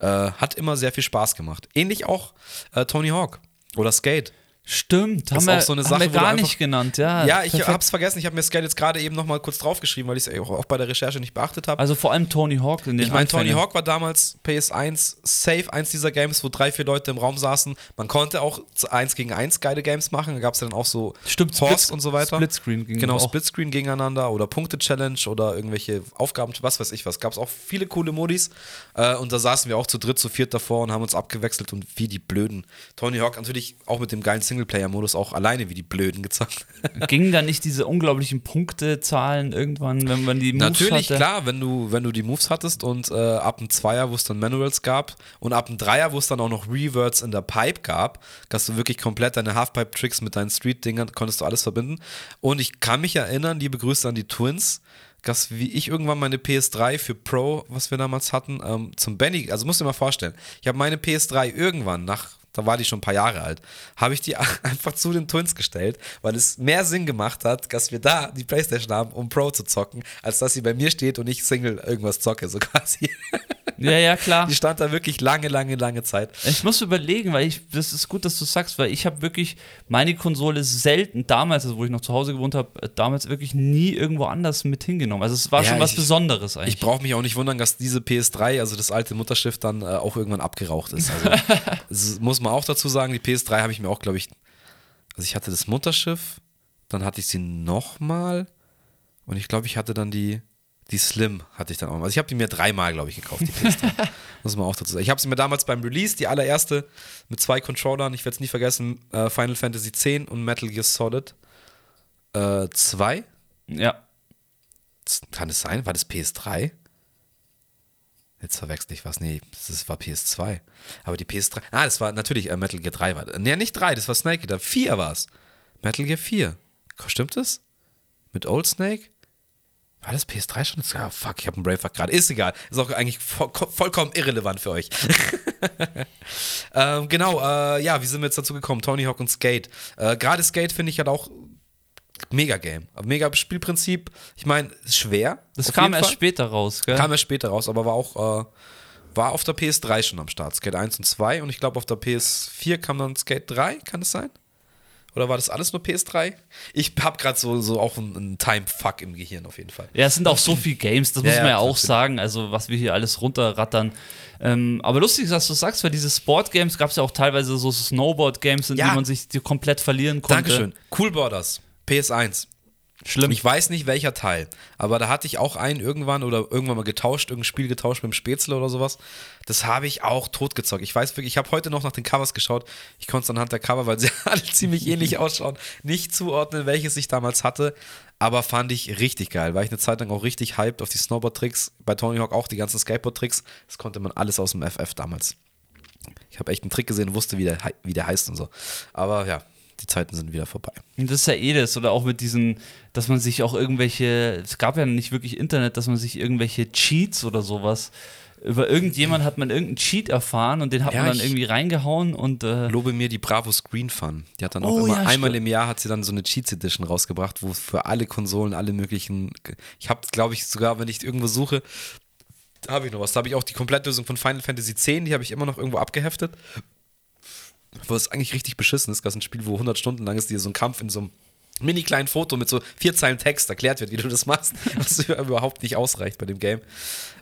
äh, hat immer sehr viel Spaß gemacht. Ähnlich auch äh, Tony Hawk oder Skate. Stimmt, Das haben ist wir, auch so eine haben Sache, wir gar einfach- nicht genannt, ja. Ja, ich perfekt. hab's vergessen. Ich habe mir Skate jetzt gerade eben nochmal kurz draufgeschrieben, weil ich es auch, bei der Recherche nicht beachtet habe. Also vor allem Tony Hawk in den Ich meine, Tony. Hawk war damals PS1 safe, eins dieser Games, wo drei, vier Leute im Raum saßen. Man konnte auch eins gegen eins geile Games machen. Da gab es dann auch so Stimmt, Horse Split- und so weiter. Splitscreen ging Genau. Splitscreen gegeneinander oder Punkte-Challenge oder irgendwelche Aufgaben, was weiß ich was. Gab es auch viele coole Modis. Äh, und da saßen wir auch zu dritt, zu viert davor und haben uns abgewechselt und wie die Blöden. Tony Hawk natürlich auch mit dem geilen Singleplayer-Modus auch alleine wie die Blöden gezockt. Gingen da nicht diese unglaublichen Punktezahlen irgendwann, wenn man die Moves Natürlich, hatte? klar, wenn du, wenn du die Moves hattest und äh, ab dem Zweier, wo es dann Manuals gab und ab dem Dreier, wo es dann auch noch Reverts in der Pipe gab, dass du wirklich komplett deine Halfpipe-Tricks mit deinen Street-Dingern, konntest du alles verbinden. Und ich kann mich erinnern, liebe Grüße an die Twins, dass wie ich irgendwann meine PS3 für Pro, was wir damals hatten, ähm, zum Benny, also musst du dir mal vorstellen, ich habe meine PS3 irgendwann nach da war die schon ein paar Jahre alt, habe ich die einfach zu den Twins gestellt, weil es mehr Sinn gemacht hat, dass wir da die Playstation haben, um Pro zu zocken, als dass sie bei mir steht und ich Single irgendwas zocke, so quasi. Ja, ja, klar. Die stand da wirklich lange, lange, lange Zeit. Ich muss überlegen, weil ich, das ist gut, dass du sagst, weil ich habe wirklich meine Konsole selten, damals, also wo ich noch zu Hause gewohnt habe, damals wirklich nie irgendwo anders mit hingenommen. Also es war Ja, schon was ich- Besonderes eigentlich. Ich brauche mich auch nicht wundern, dass diese PS3, also das alte Mutterschiff, dann äh, auch irgendwann abgeraucht ist. Also, muss man auch dazu sagen, die PS3 habe ich mir auch, glaube ich, also ich hatte das Mutterschiff, dann hatte ich sie nochmal und ich glaube, ich hatte dann die, die Slim hatte ich dann auch mal. Also ich habe die mir dreimal, glaube ich, gekauft, die PS3. muss man auch dazu sagen. Ich habe sie mir damals beim Release, die allererste, mit zwei Controllern, ich werde es nie vergessen, äh, Final Fantasy X und Metal Gear Solid äh, 2. ja. Kann es sein? War das PS3? Jetzt verwechsel ich was. Nee, das war PS2. Aber die PS3. Ah, das war natürlich äh, Metal Gear 3. War, nee, nicht 3, das war Snake Eater. 4 war es. Metal Gear 4. Stimmt das? Mit Old Snake? War das PS3 schon? Ja, fuck, ich habe einen Brainfuck gerade. Ist egal. Ist auch eigentlich voll, vollkommen irrelevant für euch. ähm, genau, äh, ja, wie sind wir jetzt dazu gekommen? Tony Hawk und Skate. Äh, gerade Skate finde ich halt auch mega Game. Mega Spielprinzip. Ich meine, ist schwer. Das kam erst Fall. später raus, gell? Kam erst später raus, aber war auch äh, war auf der PS3 schon am Start. Skate 1 und 2 und ich glaube auf der PS4 kam dann Skate 3, kann es sein? Oder war das alles nur PS3? Ich habe gerade so, so auch einen, einen Time-Fuck im Gehirn auf jeden Fall. Ja, es sind auch so viele Games, das Ja, muss man ja, ja auch sagen, also was wir hier alles runterrattern. Ähm, aber lustig, dass du sagst, weil diese Sport-Games gab es ja auch teilweise so Snowboard-Games, in Ja. die man sich die komplett verlieren konnte. Dankeschön. Cool Borders, PS1. Schlimm. Ich weiß nicht welcher Teil, aber da hatte ich auch einen irgendwann oder irgendwann mal getauscht, irgendein Spiel getauscht mit dem Spätzle oder sowas. Das habe ich auch totgezockt. Ich weiß wirklich, ich habe heute noch nach den Covers geschaut. Ich konnte es anhand der Cover, weil sie alle ziemlich ähnlich ausschauen, nicht zuordnen, welches ich damals hatte. Aber fand ich richtig geil. War ich eine Zeit lang auch richtig hyped auf die Snowboard-Tricks. Bei Tony Hawk auch die ganzen Skateboard-Tricks. Das konnte man alles aus dem FF damals. Ich habe echt einen Trick gesehen, wusste, wie der, wie der heißt und so. Aber ja, die Zeiten sind wieder vorbei. Und das ist ja eh das, oder auch mit diesen, dass man sich auch irgendwelche, es gab ja nicht wirklich Internet, dass man sich irgendwelche Cheats oder sowas, über irgendjemand hat man irgendeinen Cheat erfahren und den hat Ja, man dann irgendwie reingehauen und äh, lobe mir die Bravo Screen Fun. Die hat dann auch Oh, immer ja, einmal im Jahr hat sie dann so eine Cheats Edition rausgebracht, wo für alle Konsolen alle möglichen. Ich habe, glaube ich, sogar, wenn ich irgendwo suche, habe ich noch was. Da habe ich auch die Komplettlösung von Final Fantasy X, die habe ich immer noch irgendwo abgeheftet. Wo es eigentlich richtig beschissen ist, dass ein Spiel, wo 100 Stunden lang ist, dir so ein Kampf in so einem mini kleinen Foto mit so vier Zeilen Text erklärt wird, wie du das machst, was überhaupt nicht ausreicht bei dem Game.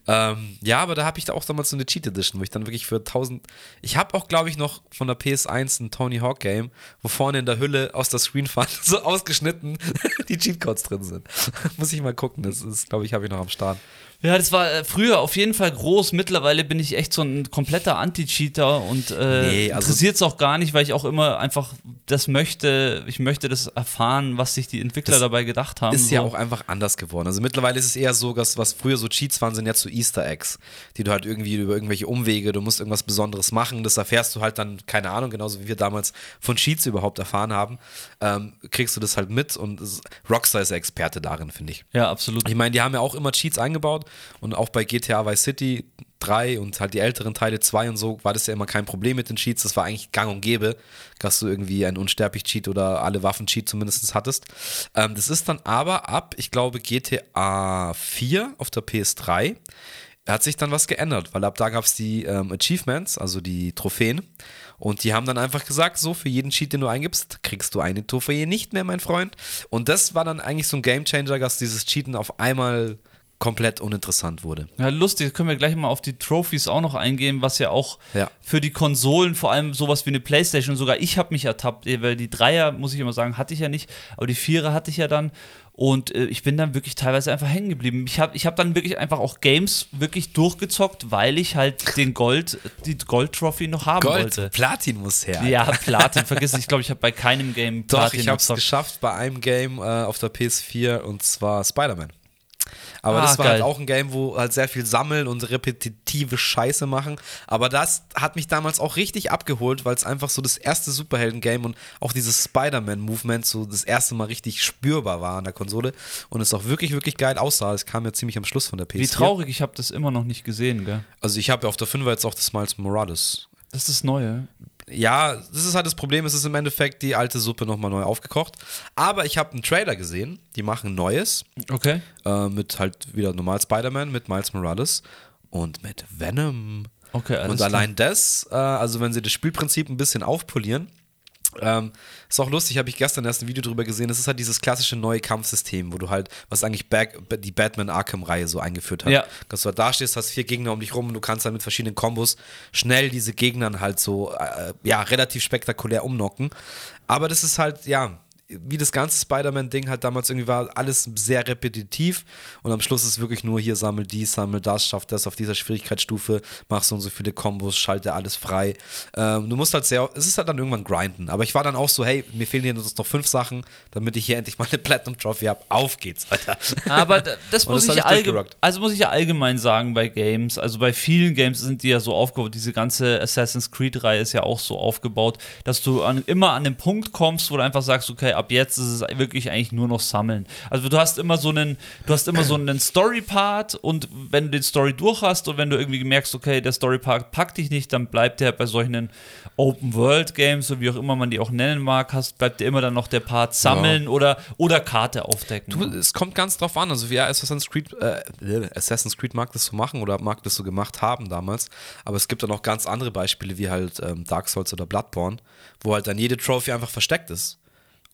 Ähm, ja, aber da habe ich da auch damals so eine Cheat Edition, wo ich dann wirklich für 1000. Ich habe auch, glaube ich, noch von der PS1 ein Tony Hawk Game, wo vorne in der Hülle aus der Screenfun so ausgeschnitten die Cheatcodes drin sind. Muss ich mal gucken. Das ist, glaube ich, habe ich noch am Start. Ja, das war äh, früher auf jeden Fall groß. Mittlerweile bin ich echt so ein kompletter Anti-Cheater und äh, Nee, also- interessiert es auch gar nicht, weil ich auch immer einfach das möchte. Ich möchte das erfahren, was sich die Entwickler dabei gedacht haben. Ist ja so. auch einfach anders geworden. Also mittlerweile ist es eher so, dass was früher so Cheats waren, sind jetzt so Easter Eggs, die du halt irgendwie über irgendwelche Umwege, du musst irgendwas Besonderes machen, das erfährst du halt dann, keine Ahnung, genauso wie wir damals von Cheats überhaupt erfahren haben, ähm, kriegst du das halt mit und Rockstar ist der Experte darin, finde ich. Ja, absolut. Ich meine, die haben ja auch immer Cheats eingebaut und auch bei GTA Vice City 3 und halt die älteren Teile 2 und so war das ja immer kein Problem mit den Cheats. Das war eigentlich gang und gäbe, dass du irgendwie einen Unsterblich-Cheat oder alle Waffen-Cheat zumindest hattest. Ähm, das ist dann aber ab, ich glaube, GTA 4 auf der PS3 hat sich dann was geändert, weil ab da gab es die ähm, Achievements, also die Trophäen. Und die haben dann einfach gesagt, so für jeden Cheat, den du eingibst, kriegst du eine Trophäe nicht mehr, mein Freund. Und das war dann eigentlich so ein Gamechanger, dass dieses Cheaten auf einmal komplett uninteressant wurde. Ja, lustig, können wir gleich mal auf die Trophies auch noch eingehen, was ja auch Ja. für die Konsolen, vor allem sowas wie eine Playstation, sogar ich habe mich ertappt, eh, weil die Dreier, muss ich immer sagen, hatte ich ja nicht, aber die Vierer hatte ich ja dann und äh, ich bin dann wirklich teilweise einfach hängen geblieben. Ich habe ich hab dann wirklich einfach auch Games wirklich durchgezockt, weil ich halt den Gold, die Gold-Trophy noch haben Gold, wollte. Platin muss her. Ja, Platin, vergiss es, ich glaube, ich habe bei keinem Game Doch, Platin ich habe es geschafft bei einem Game äh, auf der PS4 und zwar Spider-Man. Aber Ah, das war geil. halt auch ein Game, wo halt sehr viel sammeln und repetitive Scheiße machen. Aber das hat mich damals auch richtig abgeholt, weil es einfach so das erste Superhelden-Game und auch dieses Spider-Man-Movement so das erste Mal richtig spürbar war an der Konsole und es auch wirklich, wirklich geil aussah. Es kam ja ziemlich am Schluss von der PS4. Wie traurig, ich habe das immer noch nicht gesehen, gell? Also ich habe ja auf der 5 jetzt auch das Miles Morales Das ist das Neue. Ja, das ist halt das Problem, es ist im Endeffekt die alte Suppe nochmal neu aufgekocht. Aber ich habe einen Trailer gesehen, die machen Neues, Okay. äh, mit halt wieder normal Spider-Man, mit Miles Morales und mit Venom. Okay, alles und klar. allein das, äh, also wenn sie das Spielprinzip ein bisschen aufpolieren, ähm, ist auch lustig, habe ich gestern erst ein Video drüber gesehen. Es ist halt dieses klassische neue Kampfsystem, wo du halt, was eigentlich Back, die Batman Arkham-Reihe so eingeführt hat. Ja. Dass du halt da stehst, hast vier Gegner um dich rum und du kannst dann mit verschiedenen Kombos schnell diese Gegner halt so, äh, ja, relativ spektakulär umnocken. Aber das ist halt, ja, wie das ganze Spider-Man-Ding halt damals irgendwie war, alles sehr repetitiv und am Schluss ist wirklich nur hier sammel dies, sammel das, schaff das auf dieser Schwierigkeitsstufe, mach so und so viele Kombos, schalte alles frei. Ähm, du musst halt sehr, es ist halt dann irgendwann grinden. Aber ich war dann auch so, hey, mir fehlen hier noch fünf Sachen, damit ich hier endlich mal eine Platinum Trophy habe. Auf geht's, Alter. Aber das muss das ich allgemein, also muss ich ja allgemein sagen bei Games, also bei vielen Games sind die ja so aufgebaut, diese ganze Assassin's Creed Reihe ist ja auch so aufgebaut, dass du an, immer an den Punkt kommst, wo du einfach sagst, okay, ab jetzt ist es wirklich eigentlich nur noch sammeln. Also du hast immer so einen, du hast immer so einen Story Part und wenn du den Story durch hast und wenn du irgendwie merkst, okay, der Story Part packt dich nicht, dann bleibt der bei solchen Open World Games, so wie auch immer man die auch nennen mag, hast, bleibt dir immer dann noch der Part sammeln oder oder Karte aufdecken. Du, es kommt ganz drauf an. Also, ja, Assassin's Creed, äh, Assassin's Creed mag das so machen oder mag das so gemacht haben damals. Aber es gibt dann auch ganz andere Beispiele, wie halt ähm, Dark Souls oder Bloodborne, wo halt dann jede Trophy einfach versteckt ist.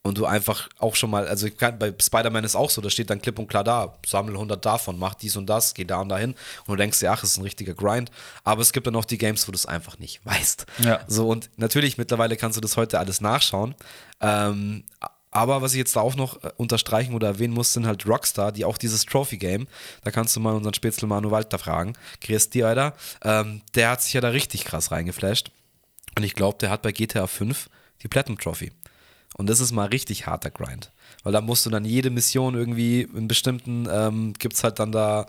Und du einfach auch schon mal, also kann, bei Spider-Man ist auch so, da steht dann klipp und klar da, sammle 100 davon, mach dies und das, geh da und dahin. Und du denkst dir, ach, es ist ein richtiger Grind. Aber es gibt dann auch die Games, wo du es einfach nicht weißt. Ja. So, und natürlich, mittlerweile kannst du das heute alles nachschauen. Ähm, aber was ich jetzt da auch noch äh, unterstreichen oder erwähnen muss, sind halt Rockstar, die auch dieses Trophy-Game, da kannst du mal unseren Spätzle Manu Walter fragen, Chris dir, Alter, ähm, der hat sich ja da richtig krass reingeflasht. Und ich glaube, der hat bei GTA 5 die Platinum Trophy. Und das ist mal richtig harter Grind. Weil da musst du dann jede Mission irgendwie in bestimmten, ähm, gibt es halt dann da,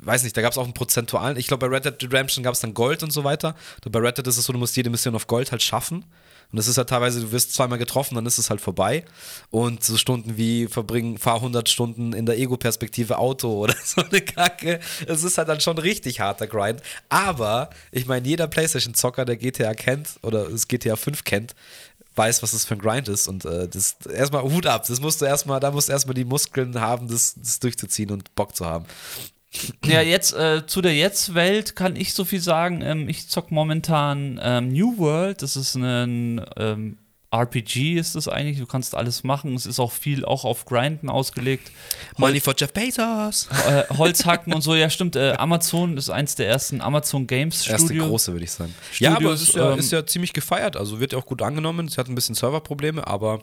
weiß nicht, da gab es auch einen prozentualen, ich glaube bei Red Dead Redemption gab es dann Gold und so weiter. Bei Red Dead ist es so, du musst jede Mission auf Gold halt schaffen. Und das ist halt teilweise, du wirst zweimal getroffen, dann ist es halt vorbei. Und so Stunden wie verbringen, fahr 100 Stunden in der Ego-Perspektive Auto oder so eine Kacke. Es ist halt dann schon richtig harter Grind. Aber, ich meine, jeder PlayStation-Zocker, der GTA kennt oder das GTA 5 kennt, weiß, was das für ein Grind ist. Und äh, das erstmal Hut ab. Das musst du erstmal, da musst du erstmal die Muskeln haben, das, das durchzuziehen und Bock zu haben. Ja, jetzt äh, zu der Jetzt-Welt kann ich so viel sagen. Ähm, ich zock momentan ähm, New World. Das ist ein ähm, RPG ist es eigentlich. Du kannst alles machen. Es ist auch viel auch auf Grinden ausgelegt. Money for Jeff Bezos. Äh, Holzhacken und so. Ja, stimmt. Äh, Amazon ist eins der ersten Amazon Games Erste Studio. große, würde ich sagen. Studios, ja, aber es ist ja, ähm, ist ja ziemlich gefeiert. Also wird ja auch gut angenommen. Es hat ein bisschen Serverprobleme, aber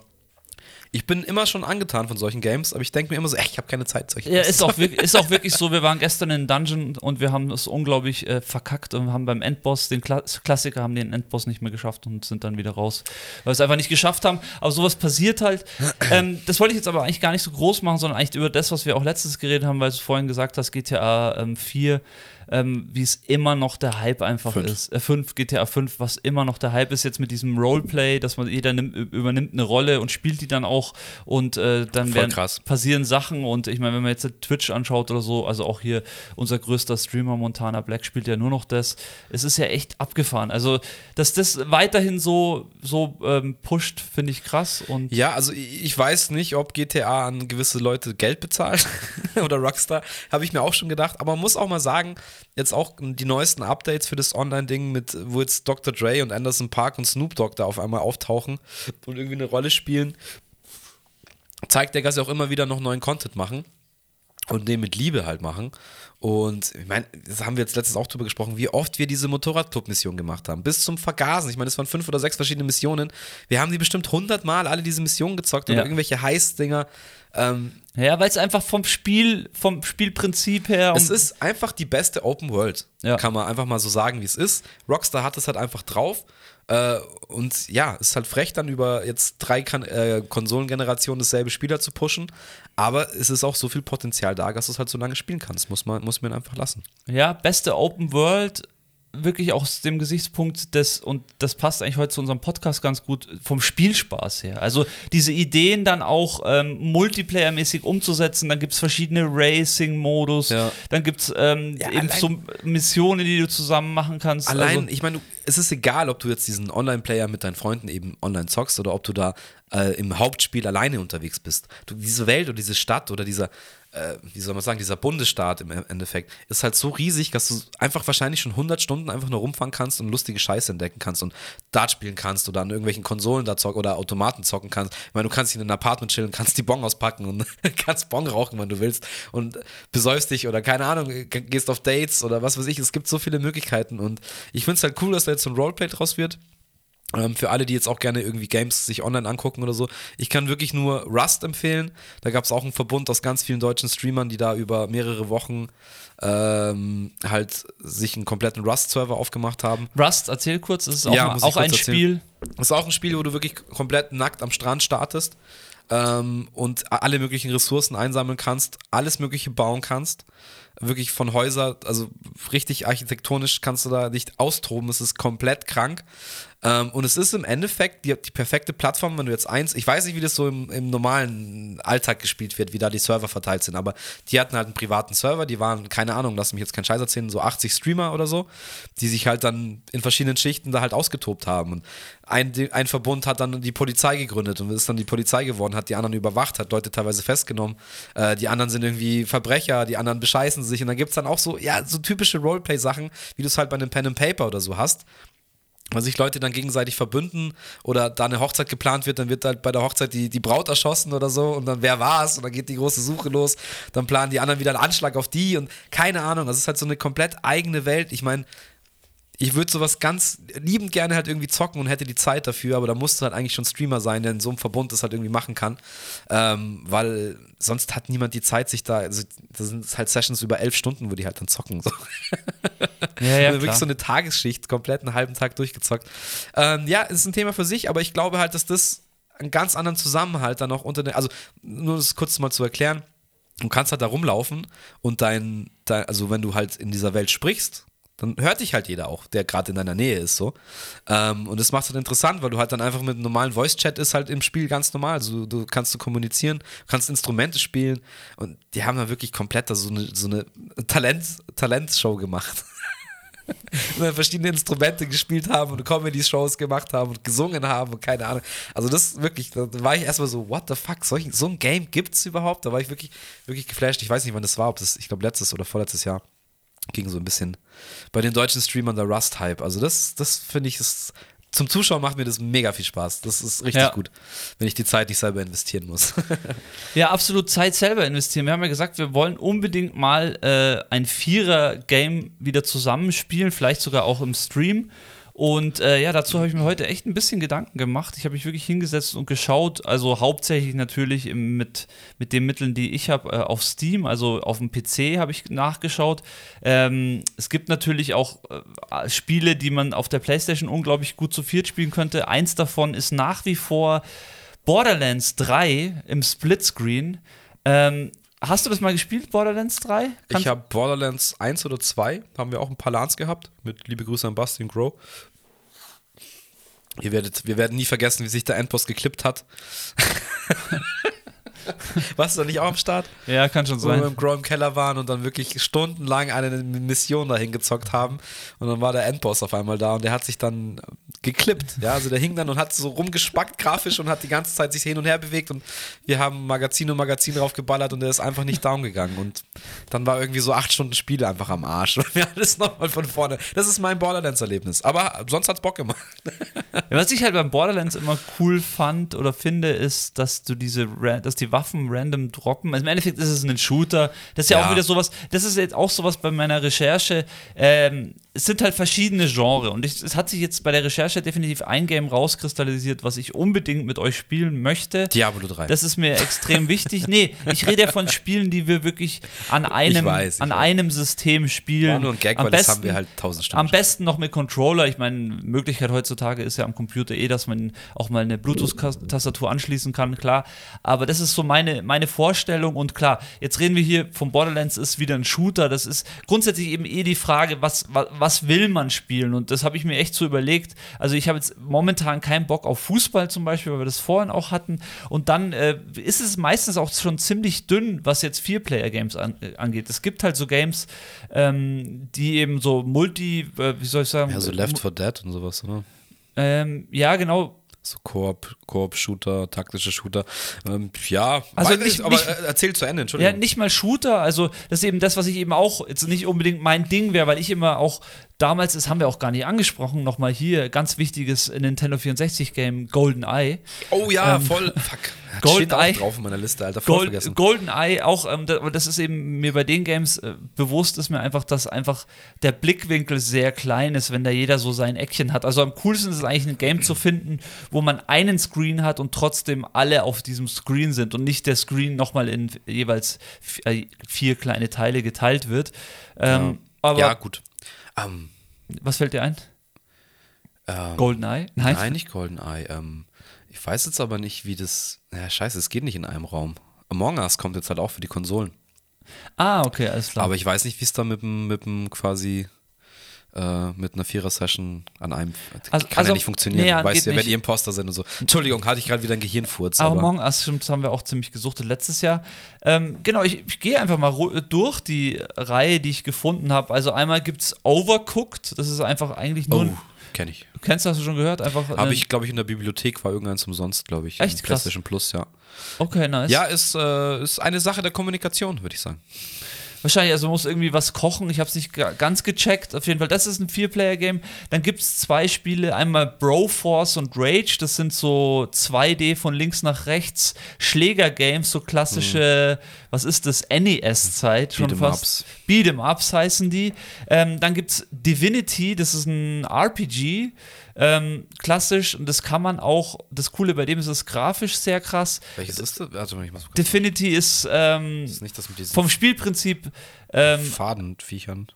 ich bin immer schon angetan von solchen Games. Aber ich denke mir immer so, ey, ich habe keine Zeit. Solche Ja, Games ist zu auch, wirklich, ist auch wirklich so. Wir waren gestern in Dungeon und wir haben es unglaublich äh, verkackt und haben beim Endboss, den Kla Klassiker, haben den Endboss nicht mehr geschafft und sind dann wieder raus, weil wir es einfach nicht geschafft haben. Aber sowas passiert halt. Ähm, das wollte ich jetzt aber eigentlich gar nicht so groß machen, sondern eigentlich über das, was wir auch letztens geredet haben, weil du vorhin gesagt hast, GTA ähm, 4 ähm, wie es immer noch der Hype einfach Fünf. ist. Äh, 5, GTA 5, was immer noch der Hype ist jetzt mit diesem Roleplay, dass man jeder nimmt, übernimmt eine Rolle und spielt die dann auch und äh, dann werden, passieren Sachen und ich meine, wenn man jetzt Twitch anschaut oder so, also auch hier unser größter Streamer Montana Black spielt ja nur noch das. Es ist ja echt abgefahren. Also, dass das weiterhin so, so ähm, pusht, finde ich krass und Ja, also ich weiß nicht, ob GTA an gewisse Leute Geld bezahlt oder Rockstar, habe ich mir auch schon gedacht. Aber man muss auch mal sagen, jetzt auch die neuesten Updates für das Online-Ding mit, wo jetzt Dr. Dre und Anderson Park und Snoop Dogg da auf einmal auftauchen und irgendwie eine Rolle spielen, zeigt der, dass sie auch immer wieder noch neuen Content machen und den mit Liebe halt machen. Und ich meine, das haben wir jetzt letztens auch drüber gesprochen, wie oft wir diese Motorradclub-Mission gemacht haben. Bis zum Vergasen. Ich meine, es waren fünf oder sechs verschiedene Missionen. Wir haben die bestimmt hundertmal alle diese Missionen gezockt Ja. oder irgendwelche Heiß-Dinger. Ähm, ja, weil es einfach vom Spiel, vom Spielprinzip her es ist einfach die beste Open World. Ja. Kann man einfach mal so sagen, wie es ist. Rockstar hat es halt einfach drauf. Äh, und ja, ist halt frech, dann über jetzt drei kan äh, Konsolengenerationen dasselbe Spieler zu pushen. Aber es ist auch so viel Potenzial da, dass du es halt so lange spielen kannst. Muss man, muss man einfach lassen. Ja, beste Open World, wirklich aus dem Gesichtspunkt des, und das passt eigentlich heute zu unserem Podcast ganz gut, vom Spielspaß her. Also diese Ideen dann auch ähm, multiplayer-mäßig umzusetzen, dann gibt es verschiedene Racing-Modus, Ja. dann gibt es ähm, Ja, eben allein- so Missionen, die du zusammen machen kannst. Allein, also, ich meine, es ist egal, ob du jetzt diesen Online-Player mit deinen Freunden eben online zockst oder ob du da äh, im Hauptspiel alleine unterwegs bist. Du, diese Welt oder diese Stadt oder dieser, äh, wie soll man sagen, dieser Bundesstaat im Endeffekt ist halt so riesig, dass du einfach wahrscheinlich schon 100 Stunden einfach nur rumfahren kannst und lustige Scheiße entdecken kannst und Dart spielen kannst oder an irgendwelchen Konsolen da zocken oder Automaten zocken kannst. Ich meine, du kannst in einem Apartment chillen, kannst die Bon auspacken und kannst Bon rauchen, wenn du willst und besäufst dich oder keine Ahnung, ge- gehst auf Dates oder was weiß ich. Es gibt so viele Möglichkeiten und ich finde es halt cool, dass da jetzt so ein Roleplay draus wird. Ähm, für alle, die jetzt auch gerne irgendwie Games sich online angucken oder so. Ich kann wirklich nur Rust empfehlen. Da gab es auch einen Verbund aus ganz vielen deutschen Streamern, die da über mehrere Wochen ähm, halt sich einen kompletten Rust-Server aufgemacht haben. Rust, erzähl kurz, es ist auch, Ja, auch ein Spiel. Das ist auch ein Spiel, wo du wirklich komplett nackt am Strand startest ähm, und alle möglichen Ressourcen einsammeln kannst, alles Mögliche bauen kannst. Wirklich von Häuser, also richtig architektonisch kannst du da nicht austoben. Es ist komplett krank. Ähm, und es ist im Endeffekt die, die perfekte Plattform, wenn du jetzt eins, ich weiß nicht, wie das so im, im normalen Alltag gespielt wird, wie da die Server verteilt sind, aber die hatten halt einen privaten Server, die waren, keine Ahnung, lass mich jetzt keinen Scheiß erzählen, so 80 Streamer oder so, die sich halt dann in verschiedenen Schichten da halt ausgetobt haben. Und ein, ein Verbund hat dann die Polizei gegründet und ist dann die Polizei geworden, hat die anderen überwacht, hat Leute teilweise festgenommen. Äh, die anderen sind irgendwie Verbrecher, die anderen bescheißen sich. Und dann gibt es dann auch so, ja, so typische Roleplay-Sachen, wie du es halt bei einem Pen and Paper oder so hast. Weil sich Leute dann gegenseitig verbünden oder da eine Hochzeit geplant wird, dann wird halt bei der Hochzeit die, die Braut erschossen oder so und dann wer war es und dann geht die große Suche los, dann planen die anderen wieder einen Anschlag auf die und keine Ahnung, das ist halt so eine komplett eigene Welt. Ich meine, ich würde sowas ganz liebend gerne halt irgendwie zocken und hätte die Zeit dafür, aber da musst du halt eigentlich schon Streamer sein, der in so einem Verbund das halt irgendwie machen kann, ähm, weil sonst hat niemand die Zeit, sich da, also das sind halt Sessions über elf Stunden, wo die halt dann zocken. So. Ja, ja, Also wirklich so eine Tagesschicht, komplett einen halben Tag durchgezockt. Ähm, ja, ist ein Thema für sich, aber ich glaube halt, dass das einen ganz anderen Zusammenhalt dann noch unter den, also nur das kurz mal zu erklären, du kannst halt da rumlaufen und dein, dein also wenn du halt in dieser Welt sprichst, dann hört dich halt jeder auch, der gerade in deiner Nähe ist so. Ähm, und das macht es halt interessant, weil du halt dann einfach mit einem normalen Voice-Chat ist halt im Spiel ganz normal. Also du kannst du kommunizieren, kannst Instrumente spielen und die haben da wirklich komplett so eine, so eine Talent, Talentshow gemacht. und dann verschiedene Instrumente gespielt haben und Comedy-Shows gemacht haben und gesungen haben und keine Ahnung. Also das wirklich, da war ich erstmal so, what the fuck, so ein Game gibt's überhaupt? Da war ich wirklich, wirklich geflasht. Ich weiß nicht, wann das war, ob das, ich glaube letztes oder vorletztes Jahr ging so ein bisschen bei den deutschen Streamern der Rust-Hype. Also das, das finde ich ist zum Zuschauen macht mir das mega viel Spaß. Das ist richtig Ja. gut, wenn ich die Zeit nicht selber investieren muss. Ja, absolut Zeit selber investieren. Wir haben ja gesagt, wir wollen unbedingt mal äh, ein Vierer-Game wieder zusammenspielen, vielleicht sogar auch im Stream. Und äh, ja, dazu habe ich mir heute echt ein bisschen Gedanken gemacht. Ich habe mich wirklich hingesetzt und geschaut, also hauptsächlich natürlich im, mit, mit den Mitteln, die ich habe, äh, auf Steam, also auf dem PC habe ich nachgeschaut. Ähm, es gibt natürlich auch äh, Spiele, die man auf der PlayStation unglaublich gut zu viert spielen könnte. Eins davon ist nach wie vor Borderlands 3 im Splitscreen. Ähm, hast du das mal gespielt, Borderlands 3? ich habe Borderlands 1 oder 2, haben wir auch ein paar LANs gehabt, mit liebe Grüße an Basti und Grow. Ihr werdet, wir werden nie vergessen, wie sich der Endboss geklippt hat. Warst du da nicht auch am Start? ja, kann schon Wo wir sein. mit Grow im Keller waren und dann wirklich stundenlang eine Mission dahin gezockt haben. Und dann war der Endboss auf einmal da und der hat sich dann geklippt. Ja, also der hing dann und hat so rumgespackt grafisch und hat die ganze Zeit sich hin und her bewegt und wir haben Magazin und Magazin drauf geballert und der ist einfach nicht down gegangen. Und dann war irgendwie so acht Stunden Spiele einfach am Arsch. Und wir alles nochmal von vorne. Das ist mein Borderlands-Erlebnis. Aber sonst hat's Bock gemacht. Ja, was ich halt beim Borderlands immer cool fand oder finde, ist, dass du diese, dass die Waffen random droppen. Also Im Endeffekt ist es ein Shooter. Das ist ja, Ja. auch wieder sowas, das ist jetzt auch sowas bei meiner Recherche. Ähm, es sind halt verschiedene Genres und ich, es hat sich jetzt bei der Recherche definitiv ein Game rauskristallisiert, was ich unbedingt mit euch spielen möchte. Diablo 3. Das ist mir extrem wichtig. Nee, ich rede ja von Spielen, die wir wirklich an einem, weiß, ich an weiß. einem System spielen. War ein Gag, am weil das haben wir halt tausend Stunden. Am besten noch mit Controller. Ich meine, Möglichkeit heutzutage ist ja am Computer eh, dass man auch mal eine Bluetooth-Tastatur anschließen kann, klar. Aber das ist so meine, meine Vorstellung. Und klar, jetzt reden wir hier vom Borderlands, ist wieder ein Shooter. Das ist grundsätzlich eben eh die Frage, was, was, was will man spielen? Und das habe ich mir echt so überlegt. Also ich habe jetzt momentan keinen Bock auf Fußball zum Beispiel, weil wir das vorhin auch hatten. Und dann äh, ist es meistens auch schon ziemlich dünn, was jetzt Vier-Player-Games an, äh, angeht. Es gibt halt so Games, ähm, die eben so Multi, äh, wie soll ich sagen? ja, so Left 4 Dead und sowas, oder? Ähm, ja, genau. So Koop, Koop-Shooter, taktische Shooter. Ähm, ja, Also weiß nicht- aber nicht- äh, erzähl zu Ende, Ja, Entschuldigung. nicht mal Shooter, also das ist eben das, was ich eben auch jetzt nicht unbedingt mein Ding wäre, weil ich immer auch damals, das haben wir auch gar nicht angesprochen, nochmal hier, ganz wichtiges Nintendo 64-Game GoldenEye. oh ja, ähm, voll. Fuck. Hat Golden steht Eye. drauf in meiner Liste, Alter. Voll Gold, vergessen. GoldenEye auch, ähm, das ist eben mir bei den Games äh, bewusst, ist mir einfach, dass einfach der Blickwinkel sehr klein ist, wenn da jeder so sein Eckchen hat. Also am coolsten ist es eigentlich ein Game zu finden, wo man einen Screen hat und trotzdem alle auf diesem Screen sind und nicht der Screen nochmal in jeweils äh, vier kleine Teile geteilt wird. Ähm, Aber ja, gut. Ähm, was fällt dir ein? ähm, GoldenEye? Nein, nicht GoldenEye. Ähm, ich weiß jetzt aber nicht, wie das. Naja, scheiße, es geht nicht in einem Raum. Among Us kommt jetzt halt auch für die Konsolen. Ah, okay, alles klar. Aber ich weiß nicht, wie es da mit dem, mit dem quasi äh, mit einer Vierer-Session an einem. Also- kann also- ja nicht funktionieren. nee, ja, weißt du ja, wenn die Imposter sind und so. Entschuldigung, hatte ich gerade wieder einen Gehirnfurz. Aber Aber, Among Us, stimmt, das haben wir auch ziemlich gesuchtet letztes Jahr. Ähm, genau, ich, ich gehe einfach mal durch die Reihe, die ich gefunden habe. Also einmal gibt es Overcooked, das ist einfach eigentlich nur, oh, ein, kenne ich. du kennst das hast du schon gehört? Einfach Habe ein- ich, glaube ich, in der Bibliothek war irgendeins umsonst, glaube ich. Echt krass. PlayStation Plus, ja. Okay, nice. Ja, ist, äh, ist eine Sache der Kommunikation, würde ich sagen. Wahrscheinlich, also man muss irgendwie was kochen. Ich habe es nicht ga- ganz gecheckt. Auf jeden Fall, das ist ein Vier-Player-Game. Dann gibt es zwei Spiele, einmal Broforce und Rage. Das sind so 2D von links nach rechts Schläger-Games, so klassische, was ist das, NES-Zeit schon Beat'em fast. Ups. Beat'em Ups heißen die. Ähm, dann gibt es Divinity, das ist ein RPG. Ähm, klassisch und das kann man auch, das Coole bei dem ist es grafisch sehr krass. Welches ist das? Mal, ich muss kurz. Divinity ist ähm, ist nicht das mit vom Spielprinzip ähm, Fadenviechern.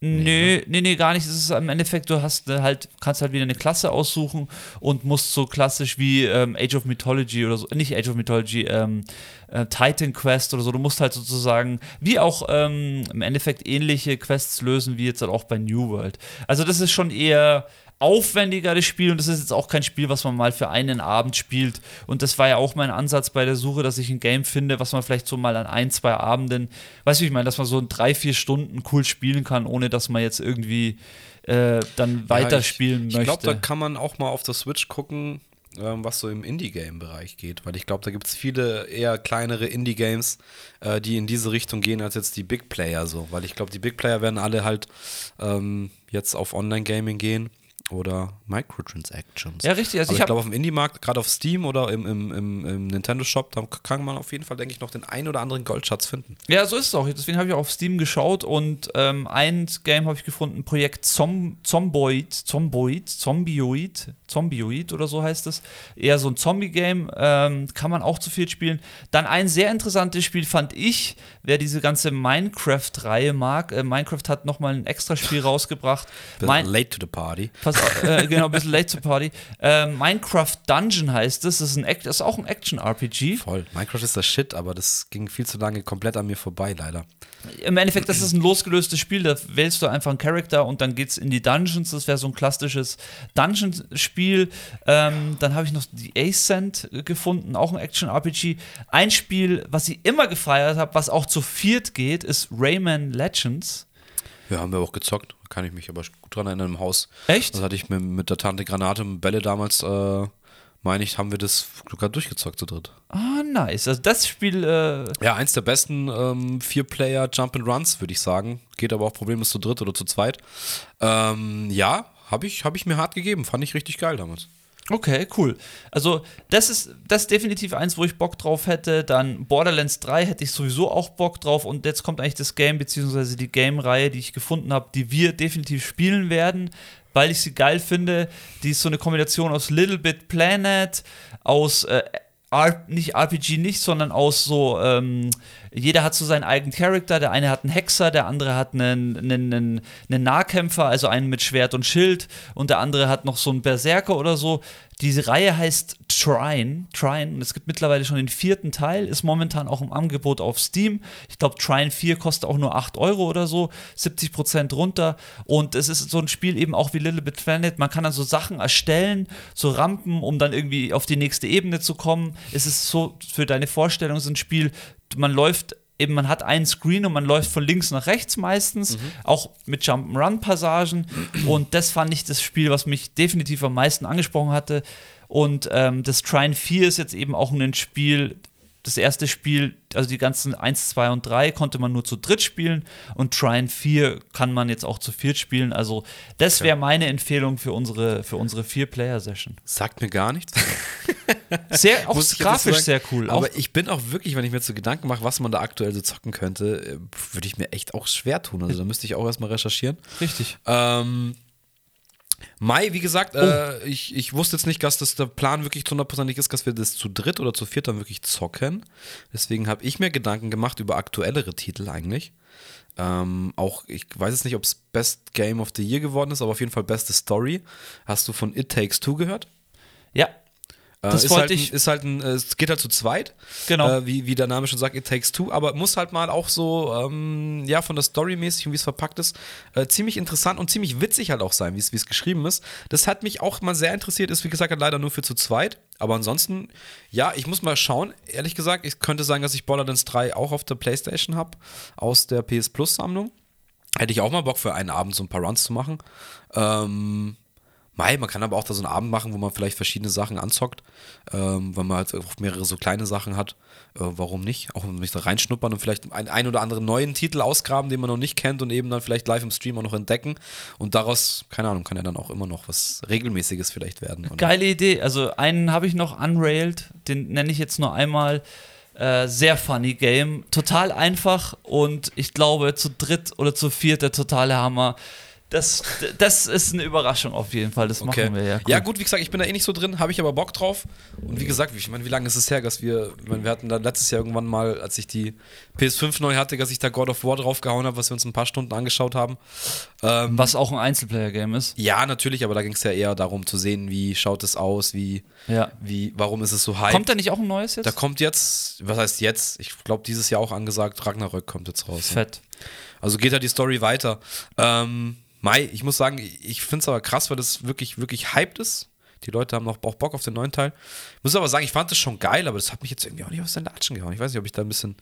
Nö, nee, nee, gar nicht. Es ist im Endeffekt, du hast äh, halt, kannst halt wieder eine Klasse aussuchen und musst so klassisch wie ähm, Age of Mythology oder so, nicht Age of Mythology, ähm, äh, Titan Quest oder so, du musst halt sozusagen, wie auch ähm, im Endeffekt ähnliche Quests lösen, wie jetzt halt auch bei New World. Also das ist schon eher aufwendiger, das Spiel, und das ist jetzt auch kein Spiel, was man mal für einen Abend spielt. Und das war ja auch mein Ansatz bei der Suche, dass ich ein Game finde, was man vielleicht so mal an ein, zwei Abenden, weißt du, ich meine, dass man so in drei, vier Stunden cool spielen kann, ohne dass man jetzt irgendwie äh, dann weiterspielen ich, möchte. Ich glaube, da kann man auch mal auf der Switch gucken, ähm, was so im Indie-Game-Bereich geht. Weil ich glaube, da gibt es viele eher kleinere Indie-Games, äh, die in diese Richtung gehen, als jetzt die Big Player so. Weil ich glaube, die Big Player werden alle halt ähm, jetzt auf Online-Gaming gehen. Oder Microtransactions. Ja, richtig. Also Aber ich ich, glaube, auf dem Indie-Markt, gerade auf Steam oder im, im, im, im Nintendo-Shop, da kann man auf jeden Fall, denke ich, noch den ein oder anderen Goldschatz finden. Ja, so ist es auch. Deswegen habe ich auch auf Steam geschaut und ähm, ein Game habe ich gefunden, Projekt Zom Zomboid, Zomboid, Zombioid, Zombioid oder so heißt es. Eher so ein Zombie-Game, ähm, kann man auch zu viel spielen. Dann ein sehr interessantes Spiel fand ich, wer diese ganze Minecraft-Reihe mag. Äh, Minecraft hat nochmal ein extra Spiel rausgebracht. Mein- Late to the party. Pass äh, genau, ein bisschen late to party. Äh, Minecraft Dungeon heißt es. Das ist, ein, das ist auch ein Action-RPG. Voll. Minecraft ist das Shit, aber das ging viel zu lange komplett an mir vorbei, leider. Im Endeffekt, das ist ein losgelöstes Spiel, da wählst du einfach einen Charakter und dann geht's in die Dungeons. Das wäre so ein klassisches Dungeon-Spiel. Ähm, dann habe ich noch die Ascent gefunden, auch ein Action-RPG. Ein Spiel, was ich immer gefeiert habe, was auch zu viert geht, ist Rayman Legends. Ja, haben wir auch gezockt, kann ich mich aber gut dran erinnern im Haus. Echt? Das hatte ich mit, mit der Tante Granate und Bälle damals, äh, meine ich, haben wir das sogar durchgezockt zu dritt. Ah, nice. Also das Spiel, äh, Ja, eins der besten ähm, Vier-Player Jump and Runs, würde ich sagen. Geht aber auch problemlos zu dritt oder zu zweit. Ähm, ja, habe ich, hab ich mir hart gegeben. Fand ich richtig geil damals. Okay, cool. Also, das ist, das ist definitiv eins, wo ich Bock drauf hätte. Dann Borderlands 3 hätte ich sowieso auch Bock drauf. Und jetzt kommt eigentlich das Game, beziehungsweise die Game-Reihe, die ich gefunden habe, die wir definitiv spielen werden, weil ich sie geil finde. Die ist so eine Kombination aus Little Bit Planet, aus äh, R nicht RPG nicht, sondern aus so, ähm, jeder hat so seinen eigenen Charakter. Der eine hat einen Hexer, der andere hat einen, einen, einen, einen Nahkämpfer, also einen mit Schwert und Schild, und der andere hat noch so einen Berserker oder so. Diese Reihe heißt Trine. Trine. Und es gibt mittlerweile schon den vierten Teil, ist momentan auch im Angebot auf Steam. Ich glaube, Trine 4 kostet auch nur 8 Euro oder so, 70% runter. Und es ist so ein Spiel eben auch wie Little Bit Planet. Man kann dann so Sachen erstellen, so Rampen, um dann irgendwie auf die nächste Ebene zu kommen. Es ist so für deine Vorstellung so ein Spiel, man läuft eben, man hat einen Screen und man läuft von links nach rechts meistens, auch mit Jump'n'Run-Passagen. Und das fand ich das Spiel, was mich definitiv am meisten angesprochen hatte. Und ähm, das Trine 4 ist jetzt eben auch ein Spiel, das erste Spiel, also die ganzen 1, 2 und 3 konnte man nur zu dritt spielen und Trine 4 kann man jetzt auch zu viert spielen. Also das wäre meine Empfehlung für unsere, für unsere Vier-Player-Session. Sagt mir gar nichts. Sehr, auch grafisch sehr cool. Auch, Aber ich bin auch wirklich, wenn ich mir jetzt so Gedanken mache, was man da aktuell so zocken könnte, äh, würde ich mir echt auch schwer tun. Also da müsste ich auch erstmal recherchieren. richtig. Ähm, Mai, wie gesagt, äh, ich, ich wusste jetzt nicht, dass das der Plan wirklich zu hundertprozentig ist, dass wir das zu dritt oder zu viert dann wirklich zocken. Deswegen habe ich mir Gedanken gemacht über aktuellere Titel eigentlich. Ähm, auch, ich weiß jetzt nicht, ob es Best Game of the Year geworden ist, aber auf jeden Fall beste Story. Hast du von It Takes Two gehört? Ja, Das ist wollte halt ein, ich- Ist halt ein, äh, es geht halt zu zweit. Genau. Äh, wie, wie der Name schon sagt, It Takes Two. Aber muss halt mal auch so, ähm, ja, von der Story mäßig und wie es verpackt ist, äh, ziemlich interessant und ziemlich witzig halt auch sein, wie es wie es geschrieben ist. Das hat mich auch mal sehr interessiert. Ist, wie gesagt, halt leider nur für zu zweit. Aber ansonsten, ja, ich muss mal schauen. Ehrlich gesagt, es könnte sein, dass ich Borderlands 3 auch auf der Playstation habe, aus der PS Plus Sammlung. Hätte ich auch mal Bock für einen Abend so ein paar Runs zu machen. Ähm, Mei, man kann aber auch da so einen Abend machen, wo man vielleicht verschiedene Sachen anzockt, ähm, wenn man halt auch mehrere so kleine Sachen hat. Äh, warum nicht? Auch nicht da reinschnuppern und vielleicht einen, ein oder anderen neuen Titel ausgraben, den man noch nicht kennt und eben dann vielleicht live im Stream auch noch entdecken. Und daraus, keine Ahnung, kann ja dann auch immer noch was Regelmäßiges vielleicht werden. Und Geile Idee. Also einen habe ich noch, Unrailed, den nenne ich jetzt nur einmal. Äh, sehr funny Game. Total einfach und ich glaube zu dritt oder zu viert der totale Hammer. Das, das ist eine Überraschung auf jeden Fall. Das Okay. machen wir ja. Cool. Ja, gut, wie gesagt, ich bin da eh nicht so drin, habe ich aber Bock drauf. Und wie gesagt, ich meine, wie lange ist es her, dass wir, ich meine, wir hatten da letztes Jahr irgendwann mal, als ich die PS5 neu hatte, dass ich da God of War draufgehauen habe, was wir uns ein paar Stunden angeschaut haben. Ähm, Was auch ein Einzelplayer-Game ist. ja, natürlich, aber da ging es ja eher darum zu sehen, wie schaut es aus, wie, Ja. wie, warum ist es so hype. Kommt da nicht auch ein neues jetzt? da kommt jetzt, was heißt jetzt? Ich glaube, dieses Jahr auch angesagt, Ragnarök kommt jetzt raus. ne? Fett. Also geht da die Story weiter. Ähm, Mai, ich muss sagen, ich finde es aber krass, weil das wirklich, wirklich hyped ist. Die Leute haben auch, auch Bock auf den neuen Teil. Muss aber sagen, ich fand das schon geil, aber das hat mich jetzt irgendwie auch nicht aus den Latschen gehauen. Ich weiß nicht, ob ich da ein bisschen,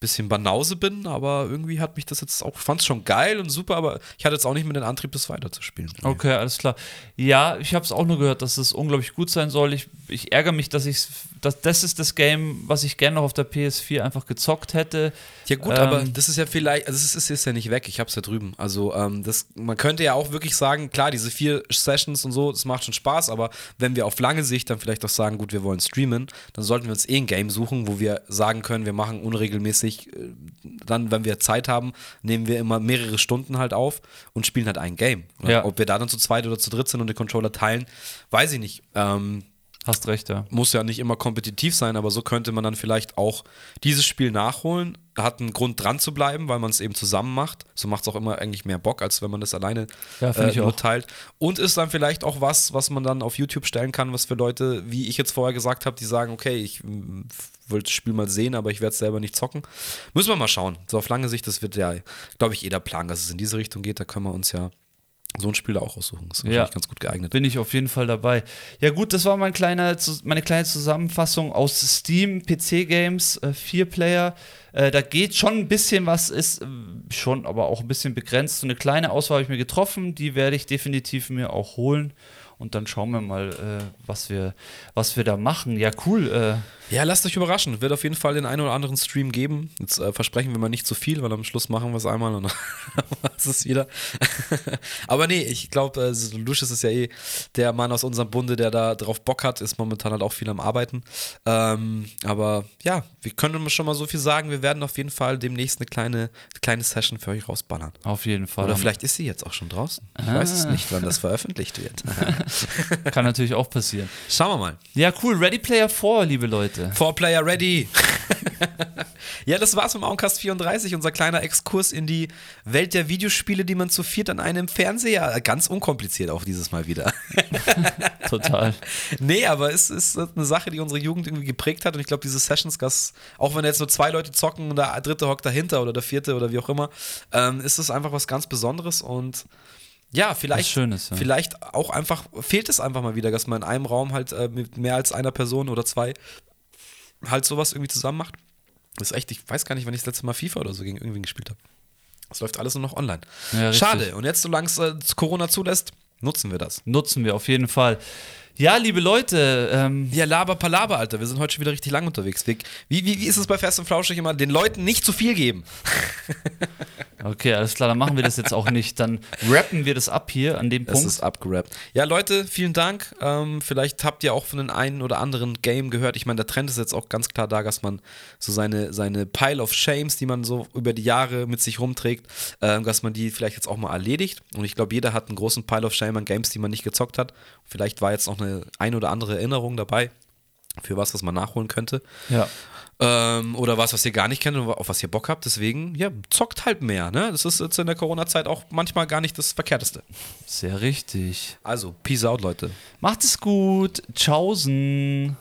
bisschen Banause bin, aber irgendwie hat mich das jetzt auch, ich fand es schon geil und super, aber ich hatte jetzt auch nicht mehr den Antrieb, das weiterzuspielen. Okay, alles klar. Ja, ich habe es auch nur gehört, dass es unglaublich gut sein soll. Ich, ich ärgere mich, dass ich das, das ist das Game, was ich gerne noch auf der PS4 einfach gezockt hätte. Ja gut, ähm, aber das ist ja vielleicht, also es ist jetzt ja nicht weg, ich hab's ja drüben. Also ähm, das, man könnte ja auch wirklich sagen, klar, diese vier Sessions und so, das macht schon Spaß, aber wenn wir auf lange Sicht dann vielleicht auch sagen, gut, wir wollen streamen, dann sollten wir uns eh ein Game suchen, wo wir sagen können, wir machen unregelmäßig, äh, dann, wenn wir Zeit haben, nehmen wir immer mehrere Stunden halt auf und spielen halt ein Game. Ja. Ob wir da dann zu zweit oder zu dritt sind und den Controller teilen, weiß ich nicht. Ähm, Hast recht, ja. Muss ja nicht immer kompetitiv sein, aber so könnte man dann vielleicht auch dieses Spiel nachholen. Hat einen Grund dran zu bleiben, weil man es eben zusammen macht. So macht es auch immer eigentlich mehr Bock, als wenn man das alleine ja, äh, nur teilt. Und ist dann vielleicht auch was, was man dann auf YouTube stellen kann, was für Leute, wie ich jetzt vorher gesagt habe, die sagen, okay, ich will das Spiel mal sehen, aber ich werde es selber nicht zocken. Müssen wir mal schauen. So auf lange Sicht, das wird ja, glaube ich, jeder Plan, dass es in diese Richtung geht. Da können wir uns ja so ein Spiel auch aussuchen. Das ist ja, ganz gut geeignet. Bin ich auf jeden Fall dabei. Ja, gut, das war mein kleiner, meine kleine Zusammenfassung aus Steam PC Games, äh, vier Player. Äh, da geht schon ein bisschen was, ist äh, schon aber auch ein bisschen begrenzt. So eine kleine Auswahl habe ich mir getroffen, die werde ich definitiv mir auch holen und dann schauen wir mal, äh, was, wir, was wir da machen. Ja, cool. Äh. Ja, lasst euch überraschen. Wird auf jeden Fall den einen oder anderen Stream geben. Jetzt äh, versprechen wir mal nicht zu viel, weil am Schluss machen wir es einmal und dann ist es wieder. Aber nee, ich glaube, äh, Lucius ist ja eh der Mann aus unserem Bunde, der da drauf Bock hat, ist momentan halt auch viel am Arbeiten. Ähm, aber ja, wir können schon mal so viel sagen. Wir werden auf jeden Fall demnächst eine kleine, kleine Session für euch rausballern. Auf jeden Fall. Oder vielleicht ist sie jetzt auch schon draußen. Ich ah. weiß es nicht, wann das veröffentlicht wird. Kann natürlich auch passieren. Schauen wir mal. Ja, cool. Ready Player 4, liebe Leute. 4 Player Ready. ja, das war's vom Auncast 34, unser kleiner Exkurs in die Welt der Videospiele, die man zu viert an einem Fernseher, ganz unkompliziert auch dieses Mal wieder. Total. Nee, aber es ist eine Sache, die unsere Jugend irgendwie geprägt hat und ich glaube, diese Sessions, auch wenn jetzt nur zwei Leute zocken und der dritte hockt dahinter oder der vierte oder wie auch immer, ähm, ist es einfach was ganz Besonderes und ja, vielleicht, Schönes, ja. vielleicht auch einfach, fehlt es einfach mal wieder, dass man in einem Raum halt äh, mit mehr als einer Person oder zwei halt sowas irgendwie zusammen macht. Das ist echt, ich weiß gar nicht, wann ich das letzte Mal FIFA oder so gegen irgendwen gespielt habe. Das läuft alles nur noch online. Ja, Schade. Und jetzt, solange es äh, Corona zulässt, nutzen wir das. Nutzen wir auf jeden Fall. Ja, liebe Leute. Ähm ja, Laber Palaber, Alter. Wir sind heute schon wieder richtig lang unterwegs. Wie, wie, wie ist es bei Fest und Flauschig immer? Den Leuten nicht zu viel geben. Okay, alles klar, dann machen wir das jetzt auch nicht. Dann rappen wir das ab hier an dem Punkt. Es ist abgerappt. Ja, Leute, vielen Dank. Ähm, vielleicht habt ihr auch von den einen oder anderen Game gehört. Ich meine, der Trend ist jetzt auch ganz klar da, dass man so seine, seine Pile of Shames, die man so über die Jahre mit sich rumträgt, äh, dass man die vielleicht jetzt auch mal erledigt. Und ich glaube, jeder hat einen großen Pile of Shame an Games, die man nicht gezockt hat. Vielleicht war jetzt noch eine ein oder andere Erinnerung dabei für was, was man nachholen könnte. Ja. Ähm, oder was, was ihr gar nicht kennt und auf was ihr Bock habt. Deswegen, ja, zockt halt mehr. Ne? Das ist jetzt in der Corona-Zeit auch manchmal gar nicht das Verkehrteste. Sehr richtig. Also, peace out, Leute. Macht es gut. Tschaußen.